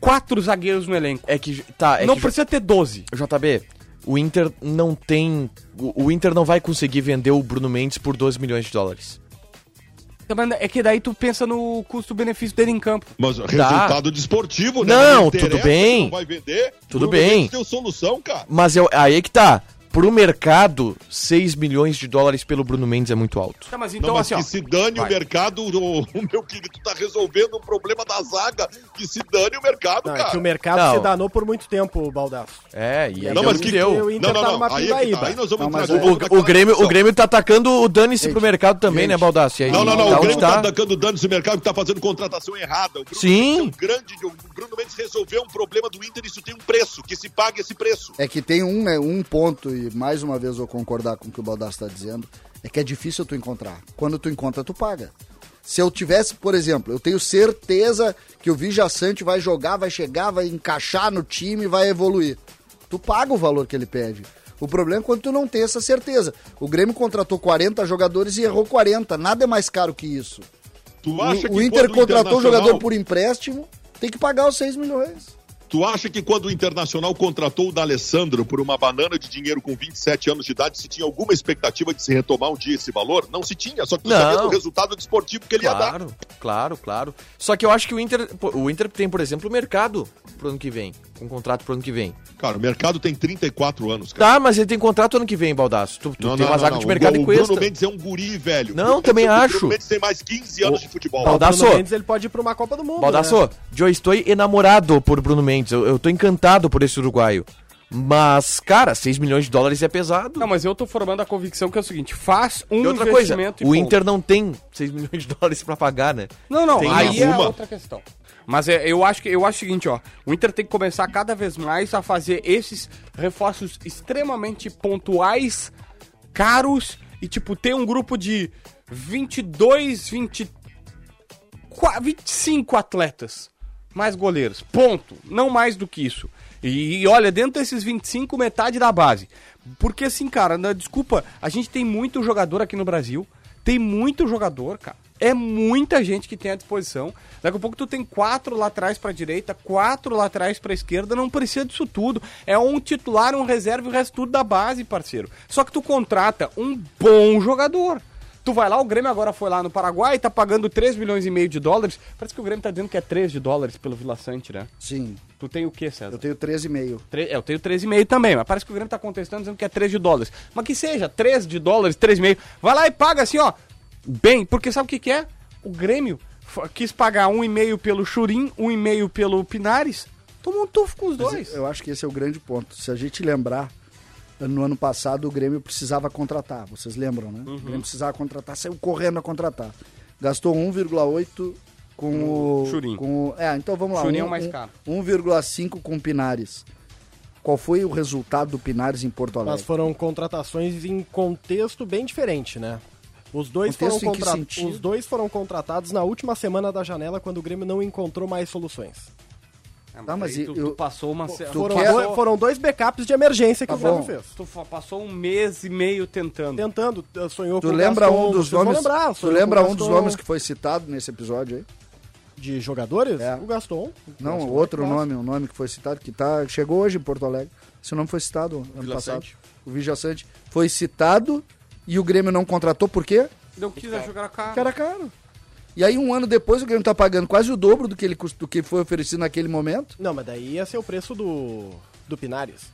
B: quatro zagueiros no elenco.
C: É que. Tá, é
B: Não
C: que,
B: precisa ter 12.
C: JB, o Inter não tem. O, o Inter não vai conseguir vender o Bruno Mendes por 12 milhões de dólares.
B: É que daí tu pensa no custo-benefício dele em campo.
F: Mas resultado desportivo, né?
C: Não,
F: interessa,
C: tudo bem.
F: Não vai vender.
C: Tudo
F: Bruno
C: bem.
F: Mendes Deu solução, cara.
C: Mas eu, aí é que tá. Pro mercado, 6 milhões de dólares pelo Bruno Mendes é muito alto.
B: Tá, mas
F: Não,
B: então
F: mas
B: assim, ó.
F: que se dane
B: vai.
F: o mercado, o, o meu querido tá resolvendo um problema da zaga. Que se dane o mercado,
E: Não, é
F: cara.
E: que o mercado
C: Não.
E: se danou por muito tempo, Baldaço.
C: É, e aí
F: Não, mas que
C: deu.
E: o Inter
F: Não,
E: tá
F: não,
E: numa
F: não. Aí, é tá.
E: pindaíba.
F: aí nós vamos
D: Não,
C: O, o- o Grêmio, o Grêmio tá atacando o dane-se pro mercado também, né, Baldassi? Aí,
F: Não, não, não.
C: tá
F: o Grêmio
C: tá?
F: tá atacando dano esse mercado que tá fazendo contratação errada. O Bruno
C: Sim.
F: Mendes é um grande. O Bruno Mendes resolveu um problema do Inter, isso tem um preço, que se pague esse preço.
D: É que tem um, né, um ponto, e mais uma vez eu vou concordar com o que o Baldasso está dizendo, é que é difícil tu encontrar. Quando tu encontra, tu paga. Se eu tivesse, por exemplo, eu tenho certeza que o Vija Sante vai jogar, vai chegar, vai encaixar no time, vai evoluir. Tu paga o valor que ele pede. O problema é quando tu não tem essa certeza. O Grêmio contratou 40 jogadores e errou 40. Nada é mais caro que isso.
F: Tu acha
D: O,
F: que
D: o Inter contratou o jogador por empréstimo, tem que pagar os 6 milhões.
F: Tu acha que quando o Internacional contratou o D'Alessandro por uma banana de dinheiro com 27 anos de idade, se tinha alguma expectativa de se retomar um dia esse valor? Não se tinha, só que tu
C: Não.
F: sabia do resultado desportivo que ele ia dar.
C: Claro, claro, claro. Só que eu acho que o Inter, o Inter tem, por exemplo, o mercado pro ano que vem. Um contrato pro ano que vem.
F: Cara, o mercado tem 34 anos, cara.
C: Tá, mas ele tem contrato ano que vem, Baldaço. Tu, tu tem uma zaga de
F: O
C: mercado
F: Gu-
C: em
F: O Bruno
C: Cuesta.
F: Mendes é um guri, velho.
C: Não,
F: O
C: também
F: Mendes- O
C: acho.
F: Bruno Mendes tem mais 15 anos
C: O-
F: de futebol.
C: Baldasso.
E: O Bruno Mendes ele pode ir pra uma Copa do Mundo.
C: Baldasso,
E: né?
C: eu estou enamorado por Bruno Mendes. Eu, eu tô encantado por esse uruguaio. Mas, cara, 6 milhões de dólares é pesado.
B: Não, mas eu tô formando a convicção que é o seguinte: faz um
C: e outra coisa,
B: investimento e
C: o
B: ponto.
C: Inter não tem 6 milhões de dólares pra pagar, né?
B: Não, não,
C: Tem
B: aí é
F: alguma.
B: outra questão. Mas é, eu, acho que, eu acho o seguinte, ó. O Inter tem que começar cada vez mais a fazer esses reforços extremamente pontuais, caros, e tipo, ter um grupo de 22, 20, qua- 25 atletas. Mais goleiros. Ponto. Não mais do que isso. E, e olha, dentro desses 25, metade da base. Porque assim, cara, na- desculpa, a gente tem muito jogador aqui no Brasil. Tem muito jogador, cara. É muita gente que tem à disposição. Daqui a pouco tu tem quatro laterais pra direita, quatro laterais pra esquerda, não precisa disso tudo. É um titular, um reserva e o resto tudo da base, parceiro. Só que tu contrata um bom jogador. Tu vai lá, o Grêmio agora foi lá no Paraguai, tá pagando 3 milhões e meio de dólares. Parece que o Grêmio tá dizendo que é 3 de dólares pelo Vila Sante, né?
D: Sim,
B: Tu tem o quê, César?
D: eu tenho 13,5.
B: Tre- é, eu tenho 13,5 também, mas parece que o Grêmio tá contestando dizendo que é 3 de dólares. Mas que seja, 3 de dólares, 3,5. Vai lá e paga assim, ó. Bem, porque sabe o que, que é? O Grêmio quis pagar 1,5 pelo Churim, 1,5 pelo Pinares. Tomou um tufo com os dois.
D: Eu acho que esse é o grande ponto. Se a gente lembrar, no ano passado o Grêmio precisava contratar. Vocês lembram, né?
B: Uhum.
D: O Grêmio precisava contratar, saiu correndo a contratar. Gastou 1,8 com o.
B: Churim.
D: Com o, é, então vamos lá.
B: Churim é
D: um-
B: o mais
D: um-
B: caro.
D: 1,5 com o Pinares. Qual foi o resultado do Pinares em Porto Alegre?
E: Mas foram contratações em contexto bem diferente, né? Os dois, foram
D: Contexto sentido?
E: Os dois foram contratados na última semana da janela, quando o Grêmio não encontrou mais soluções.
B: É,
D: Tá, mas
B: aí
D: e-
B: tu,
D: eu-
B: tu passou uma... se-
E: Foram,
D: quer-
E: dois, foram dois backups de emergência que
D: Tá
E: o Grêmio
D: bom.
E: fez.
B: Tu passou um mês e meio tentando.
E: Tentando, eh, sonhou
D: Tu
E: com o
D: lembra
E: Gaston,
D: um dos nomes?
E: lembrar,
D: tu lembra
E: o
D: um dos nomes que foi citado nesse episódio aí?
E: De jogadores?
D: É.
E: O Gaston.
D: Não,
E: Gaston
D: outro
E: é clássico.
D: nome, um nome que foi citado, que tá, chegou hoje em Porto Alegre. Esse nome foi citado ano
C: Vila
D: passado.
C: Sante.
D: O Vigia Sante. Foi citado e o Grêmio não contratou por quê?
B: Não quis jogar a cara.
D: Porque era caro. E aí, um ano depois, o Grêmio tá pagando quase o dobro do que, ele, do que foi oferecido naquele momento.
E: Não, mas daí ia ser o preço do, do Pinares.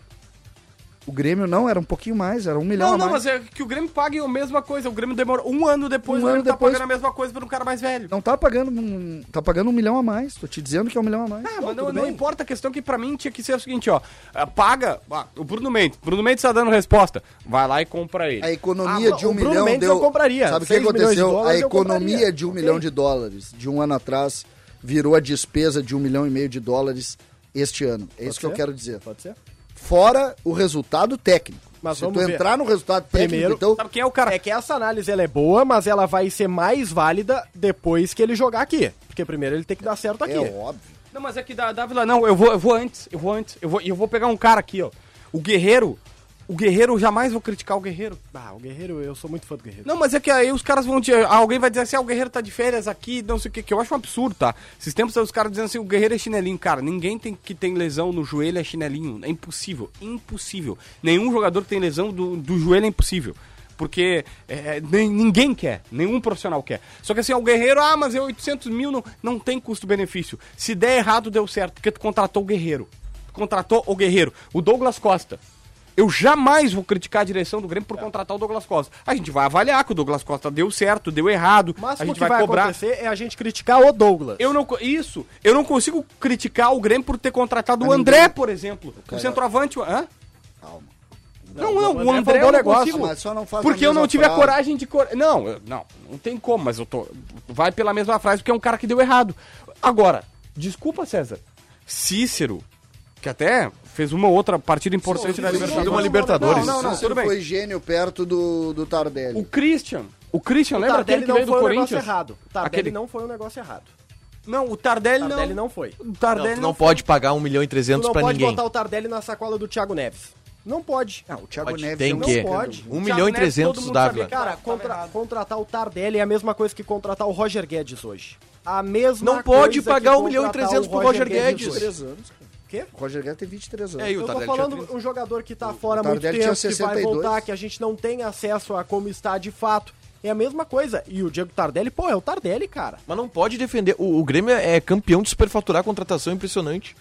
D: O Grêmio não, era um pouquinho mais, era um milhão
B: Não,
D: a
B: não, mas é que o Grêmio pague a mesma coisa. O Grêmio demorou um ano depois,
D: Um
B: o
D: ano
B: tá
D: depois-
B: pagando a mesma coisa por um cara mais velho.
D: Não tá pagando, um, tá pagando um milhão a mais. Tô te dizendo que é um milhão a mais.
B: Ah, mas não, não importa, a questão que pra mim tinha que ser o seguinte, ó. ah, Paga, ah, o Bruno Mendes. Bruno Mendes tá dando resposta. Vai lá e compra ele.
D: A economia
E: Ah,
D: de um
E: o Bruno
D: milhão
E: Mendes
D: deu.
E: eu compraria.
D: Sabe o que aconteceu? A
E: dólares eu
D: economia de um
E: Ok.
D: milhão de dólares de um ano atrás virou a despesa de um milhão e meio de dólares este ano. É isso que eu
E: ser?
D: quero dizer.
E: Pode ser?
D: Fora o resultado técnico.
E: Mas
D: Se
E: vamos
D: tu
E: ver.
D: entrar no resultado técnico,
E: Primeiro-
D: então.
B: Sabe quem é o cara?
E: É que essa análise ela é boa, mas ela vai ser mais válida depois que ele jogar aqui. Porque primeiro ele tem que dar certo aqui.
D: É óbvio.
B: Não, mas é que da Dávila, não, eu vou, eu vou antes, eu vou antes, eu vou, eu vou pegar um cara aqui, ó. O Guerreiro, o Guerreiro, eu jamais vou criticar o Guerreiro.
E: Ah, o Guerreiro, eu sou muito fã do Guerreiro.
B: Não, mas é que aí os caras vão dizer, alguém vai dizer assim, ah, o Guerreiro tá de férias aqui, não sei o que, que eu acho um absurdo, tá? Esses tempos os caras dizendo assim, o Guerreiro é chinelinho. Cara, ninguém tem, que tem lesão no joelho é chinelinho. É impossível, impossível. Nenhum jogador que tem lesão do, do joelho é impossível. Porque é, nem- ninguém quer, nenhum profissional quer. Só que assim, o Guerreiro, ah, mas é 800 mil, não, não tem custo-benefício. Se der errado, deu certo, porque tu contratou o Guerreiro. Tu contratou o Guerreiro. O Douglas Costa. Eu jamais vou criticar a direção do Grêmio por contratar o Douglas Costa. A gente vai avaliar que o Douglas Costa deu certo, deu errado.
E: O máximo
B: a gente
E: que
B: vai,
E: vai,
B: cobrar.
E: acontecer é a gente criticar o Douglas.
B: Eu não, isso, eu não consigo criticar o Grêmio por ter contratado o
D: Mas
B: André,
D: ninguém-
B: por exemplo. O centroavante. Hã?
D: Calma.
B: Não, não,
E: o
B: o
E: André foi um
B: não
E: negócio,
D: mas não
B: porque
D: a
B: eu não tive a
D: frase.
B: coragem de. Cor... Não, eu- não, não tem como, mas eu tô. Vai pela mesma frase, porque é um cara que deu errado. Agora, desculpa, César. Cícero, que até fez uma outra partida importante na Libertadores.
C: uma Libertadores.
B: Não, não, não, tudo bem.
D: foi gênio perto do, do Tardelli.
B: O Christian. O Christian,
E: O
B: lembra
E: Tardelli
B: aquele que veio
E: não
B: do
E: foi um
B: Corinthians?
E: errado. O Tardelli
B: Aquele-
E: não foi um negócio errado.
B: Não, o Tardelli,
E: O Tardelli
B: não.
E: não foi.
B: O
C: Não,
B: Tardelli
C: tu não pode pagar 1 milhão e
E: Tu
C: 300
E: não
C: pra
E: pode
C: ninguém.
E: botar o Tardelli na sacola do Thiago Neves. Não pode.
D: Ah, o Thiago
C: Pode-
D: Neves
C: tem
D: é um
C: que.
D: escândalo.
E: pode.
C: 1
B: Thiago
C: milhão e
B: Neves,
C: 300
B: todo mundo
C: Dávila.
B: sabia
E: Cara, contra- contratar o Tardelli é a mesma coisa que contratar o Roger Guedes hoje. A mesma
C: Não pode
E: coisa
C: pagar
E: que
C: 1 milhão e
E: contratar
C: 300
E: o
C: pro Roger Guedes.
E: hoje.
D: 23 anos, cara.
E: Quê?
D: O Roger Guedes tem 23 anos.
C: É, e o
E: Eu tô falando
C: 30.
E: um jogador que tá fora muito tempo,
D: tinha
E: que vai
D: 62.
E: voltar, que a gente não tem acesso a como está de fato. É a mesma coisa. E o Diego Tardelli, pô, é o Tardelli, cara.
C: Mas não pode defender. O, o Grêmio é campeão de superfaturar contratação impressionante.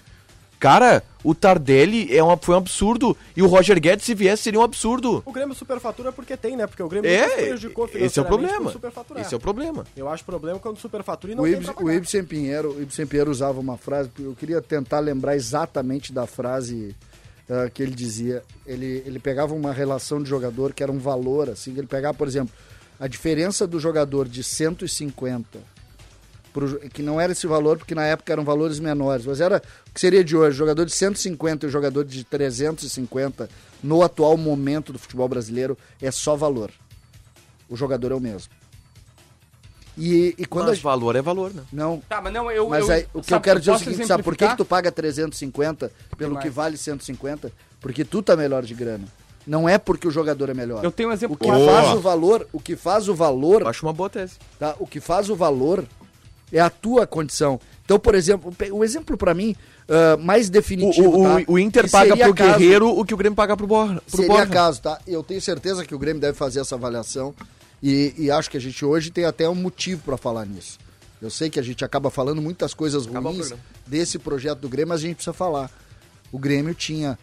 C: Cara, o Tardelli é um, foi um absurdo. E o Roger Guedes, se viesse, seria um absurdo.
E: O Grêmio superfatura porque tem, né? Porque o Grêmio
C: É,
E: prejudicou
C: esse é o problema. Esse é o problema.
E: Eu acho problema quando superfatura e não
D: O
E: tem
D: Ibsen,
E: pra
D: o. Ibsen Pinheiro, o Ibsen Pinheiro usava uma frase, eu queria tentar lembrar exatamente da frase ah, que ele dizia. Ele, ele pegava uma relação de jogador que era um valor, assim, ele pegava, por exemplo, a diferença do jogador de 150 pro que não era esse valor, porque na época eram valores menores, mas era o que seria de hoje, jogador de 150 e o jogador de 350 no atual momento do futebol brasileiro é só valor. O jogador é o mesmo. E, e quando
C: Mas
D: a,
C: valor é valor, né?
D: não,
B: Tá, mas não, eu.
D: mas
B: eu,
D: aí, o que
B: sabe,
D: eu quero dizer é o seguinte, sabe por que, que tu paga 350 pelo
B: mais?
D: que vale 150? Porque tu tá melhor de grana. Não é porque o jogador é melhor.
B: Eu tenho um exemplo
D: o que
B: claro.
D: faz o valor, o que faz o valor,
C: Eu acho uma boa tese.
D: tá? O que faz o valor é a tua condição. Então, por exemplo, o exemplo pra mim ah, mais
C: O,
D: definitivo,
C: o,
D: tá?
C: o, o Inter paga pro
D: caso-
C: Guerreiro o que o Grêmio paga pro, Borra, pro
D: Seria
C: Borja.
D: caso, tá? Eu tenho certeza que o Grêmio deve fazer essa avaliação e, e acho que a gente hoje tem até um motivo pra falar nisso. Eu sei que a gente acaba falando muitas coisas
C: o
D: ruins desse projeto do Grêmio, mas a gente precisa falar. O Grêmio tinha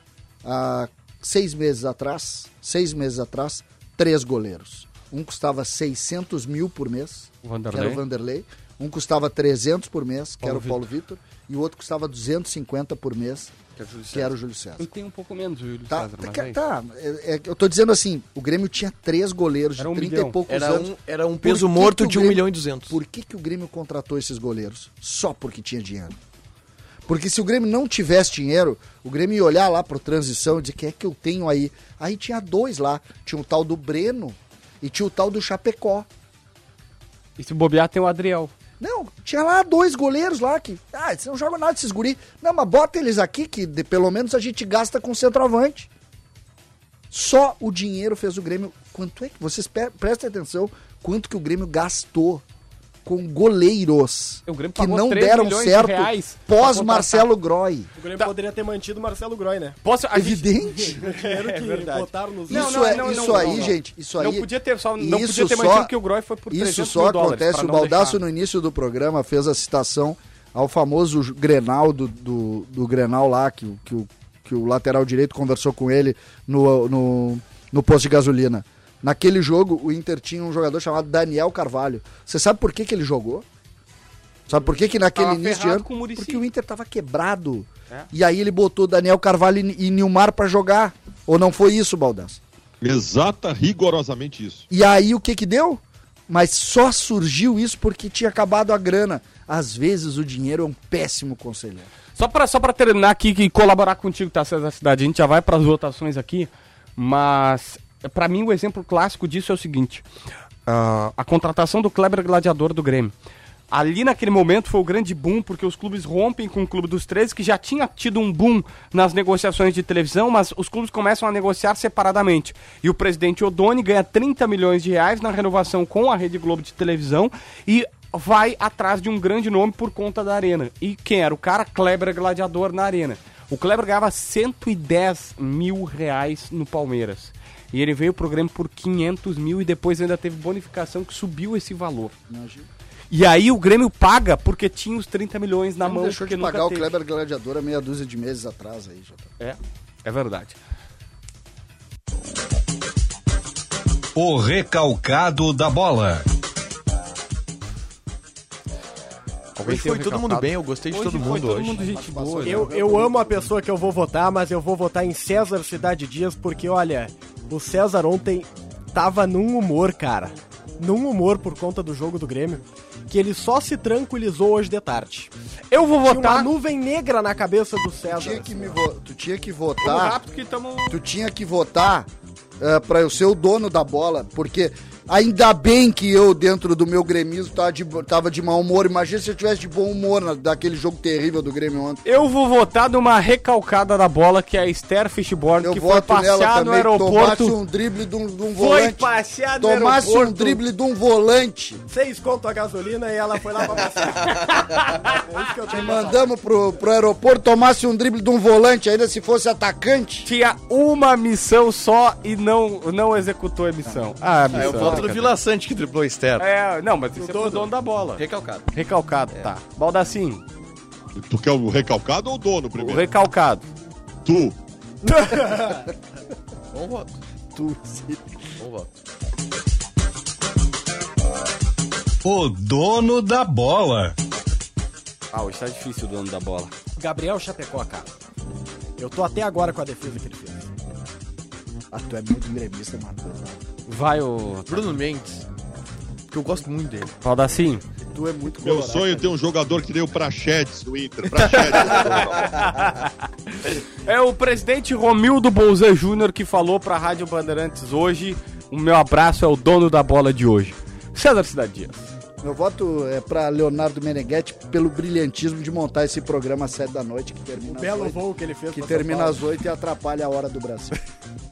D: há seis meses atrás, seis meses atrás, três goleiros. Um custava 600 mil por mês,
B: O
D: que era
B: Vanderlei.
D: o Vanderlei. Um custava 300 por mês, que
B: Paulo
D: era o Paulo Vitor. E o outro custava 250 por mês, que era o Júlio César.
B: Eu tenho um pouco menos, o Júlio
D: Tá,
B: César, mas
D: tá,
B: é
D: tá. É- é que eu tô dizendo assim, o Grêmio tinha três goleiros de
B: um
D: 30
B: milhão.
D: e poucos
C: Era
D: anos.
C: um, era um peso
D: que
C: morto
D: que
C: de 1
D: Grêmio-
C: milhão e 200.
D: Por que, que o Grêmio contratou esses goleiros? Só porque tinha dinheiro. Porque se o Grêmio não tivesse dinheiro, o Grêmio ia olhar lá pro transição e dizer, quem é que eu tenho aí? Aí tinha dois lá. Tinha o tal do Breno e tinha o tal do Chapecó.
B: E se bobear, tem o Adriel.
D: Não, tinha lá dois goleiros lá que. Ah, eles não jogam nada esses guri. Não, mas bota eles aqui que de- pelo menos a gente gasta com centroavante. Só o dinheiro fez o Grêmio. Quanto é que. Vocês pe- prestem atenção quanto que o Grêmio gastou com goleiros que não
B: 3
D: deram
B: de
D: certo
B: pra
D: pós. Marcelo Groy.
E: O Grêmio
B: Tá.
E: poderia ter mantido o Marcelo Groy, né?
B: Posso, gente-
D: Evidente.
E: Que
B: Não,
D: isso
B: não,
D: é,
B: não,
D: isso aí, gente, isso aí.
B: Não podia ter, só, não
D: isso
B: podia ter
D: só-
B: mantido porque o Groy foi por 300
D: Isso só
B: dólares,
D: acontece, o
B: deixar.
D: no início do programa fez a citação ao famoso Grenal do, do, do Grenal lá, que, o- que, o, que o lateral direito conversou com ele no, no, no posto de gasolina. Naquele jogo, o Inter tinha um jogador chamado Daniel Carvalho. Você sabe por que, que ele jogou? Sabe por que, que naquele
B: Tava
D: início de ano?
B: com o.
D: Porque o Inter tava quebrado.
B: É.
D: E aí ele botou Daniel Carvalho e, Nilmar pra jogar. Ou não foi isso, Baldaço?
F: Exata, rigorosamente isso.
D: E aí o que que deu? Mas só surgiu isso porque tinha acabado a grana. Às vezes o dinheiro é um péssimo conselheiro.
B: Só pra, só pra terminar aqui e colaborar contigo, tá, César Cidade, a gente já vai pras votações aqui, mas pra mim o exemplo clássico disso é o seguinte, ah, a contratação do Kleber Gladiador do Grêmio. Ali naquele momento foi o grande boom, porque os clubes rompem com o Clube dos 13, que já tinha tido um boom nas negociações de televisão, mas os clubes começam a negociar separadamente. E o presidente Odoni ganha 30 milhões de reais na renovação com a Rede Globo de televisão e vai atrás de um grande nome por conta da arena. E quem era o cara? Kleber Gladiador na arena. O Kleber ganhava 110 mil reais no Palmeiras. E ele veio pro Grêmio por 500 mil e depois ainda teve bonificação que subiu esse valor.
D: Imagina.
B: E aí o Grêmio paga porque tinha os 30 milhões na
D: Não
B: mão.
D: deixou de
B: nunca
D: pagar o
B: teve.
D: Kleber Gladiador há meia dúzia de meses atrás aí, Jota.
B: É, é verdade.
A: O recalcado da bola.
C: Hoje foi todo mundo bem, eu gostei de
B: Hoje
C: todo
B: foi
C: mundo
B: todo
C: hoje.
B: mundo gente boa.
E: Eu, eu amo a pessoa que eu vou votar, mas eu vou votar em César Cidade Dias, porque olha, o César ontem tava num humor, cara. Num humor por conta do jogo do Grêmio, que ele só se tranquilizou hoje de tarde.
B: Eu vou
E: Tinha uma
B: votar.
E: nuvem negra na cabeça do
D: Tu
E: César.
D: tinha que, me vo- tu tinha que votar.
B: rápido que estamos.
D: Tu tinha que votar uh, para eu ser o dono da bola, porque Ainda bem que eu, dentro do meu gremismo, tava de, tava de mau humor. Imagina se eu tivesse de bom humor na, daquele jogo terrível do Grêmio ontem.
B: Eu vou votar numa recalcada da bola, que é a Esther Fishborn,
D: Eu
B: que foi passear no
D: também, tomasse
B: aeroporto.
D: um drible de um, de um
B: Foi
D: volante.
B: passear no
D: Tomasse um
B: aeroporto.
D: drible de um volante.
E: Seis conto a gasolina e ela foi lá pra passear. é falar.
D: Mandamos pro, pro aeroporto, tomasse um drible de um volante, ainda se fosse atacante.
B: Tinha uma missão só e não, não executou a missão. Ah, a
C: Ah, eu
B: missão.
C: voto no Vila Sante que driblou externo.
B: É, não, mas esse é o dono da bola.
C: Recalcado.
B: Recalcado, tá. Baldassim,
F: Tu quer o recalcado ou o dono
B: o
F: primeiro?
B: recalcado.
F: Tu.
C: Bom voto.
D: Tu, sim.
C: Bom voto.
A: O dono da bola.
B: Ah, hoje tá difícil o dono da bola.
E: Gabriel Chapecó, cara. Eu tô até agora com a defesa que ele fez.
D: Ah, tu é muito gremista, mano.
B: Vai o
C: Bruno Mendes. Que eu gosto muito dele.
B: Baldassim.
D: Tu é muito
F: Meu
D: colorado.
F: sonho é ter um jogador que nem o Prachedes do Inter. Prachedes.
B: É o presidente Romildo Bolzan Júnior que falou pra Rádio Bandeirantes hoje. O meu abraço é o dono da bola de hoje. César Cidade Dias.
D: Meu voto é pra Leonardo Meneghetti pelo brilhantismo de montar esse programa às sete da noite, que termina às
E: Belo
D: oito,
E: voo que ele fez
D: que
E: pra
D: termina às oito e atrapalha a hora do Brasil.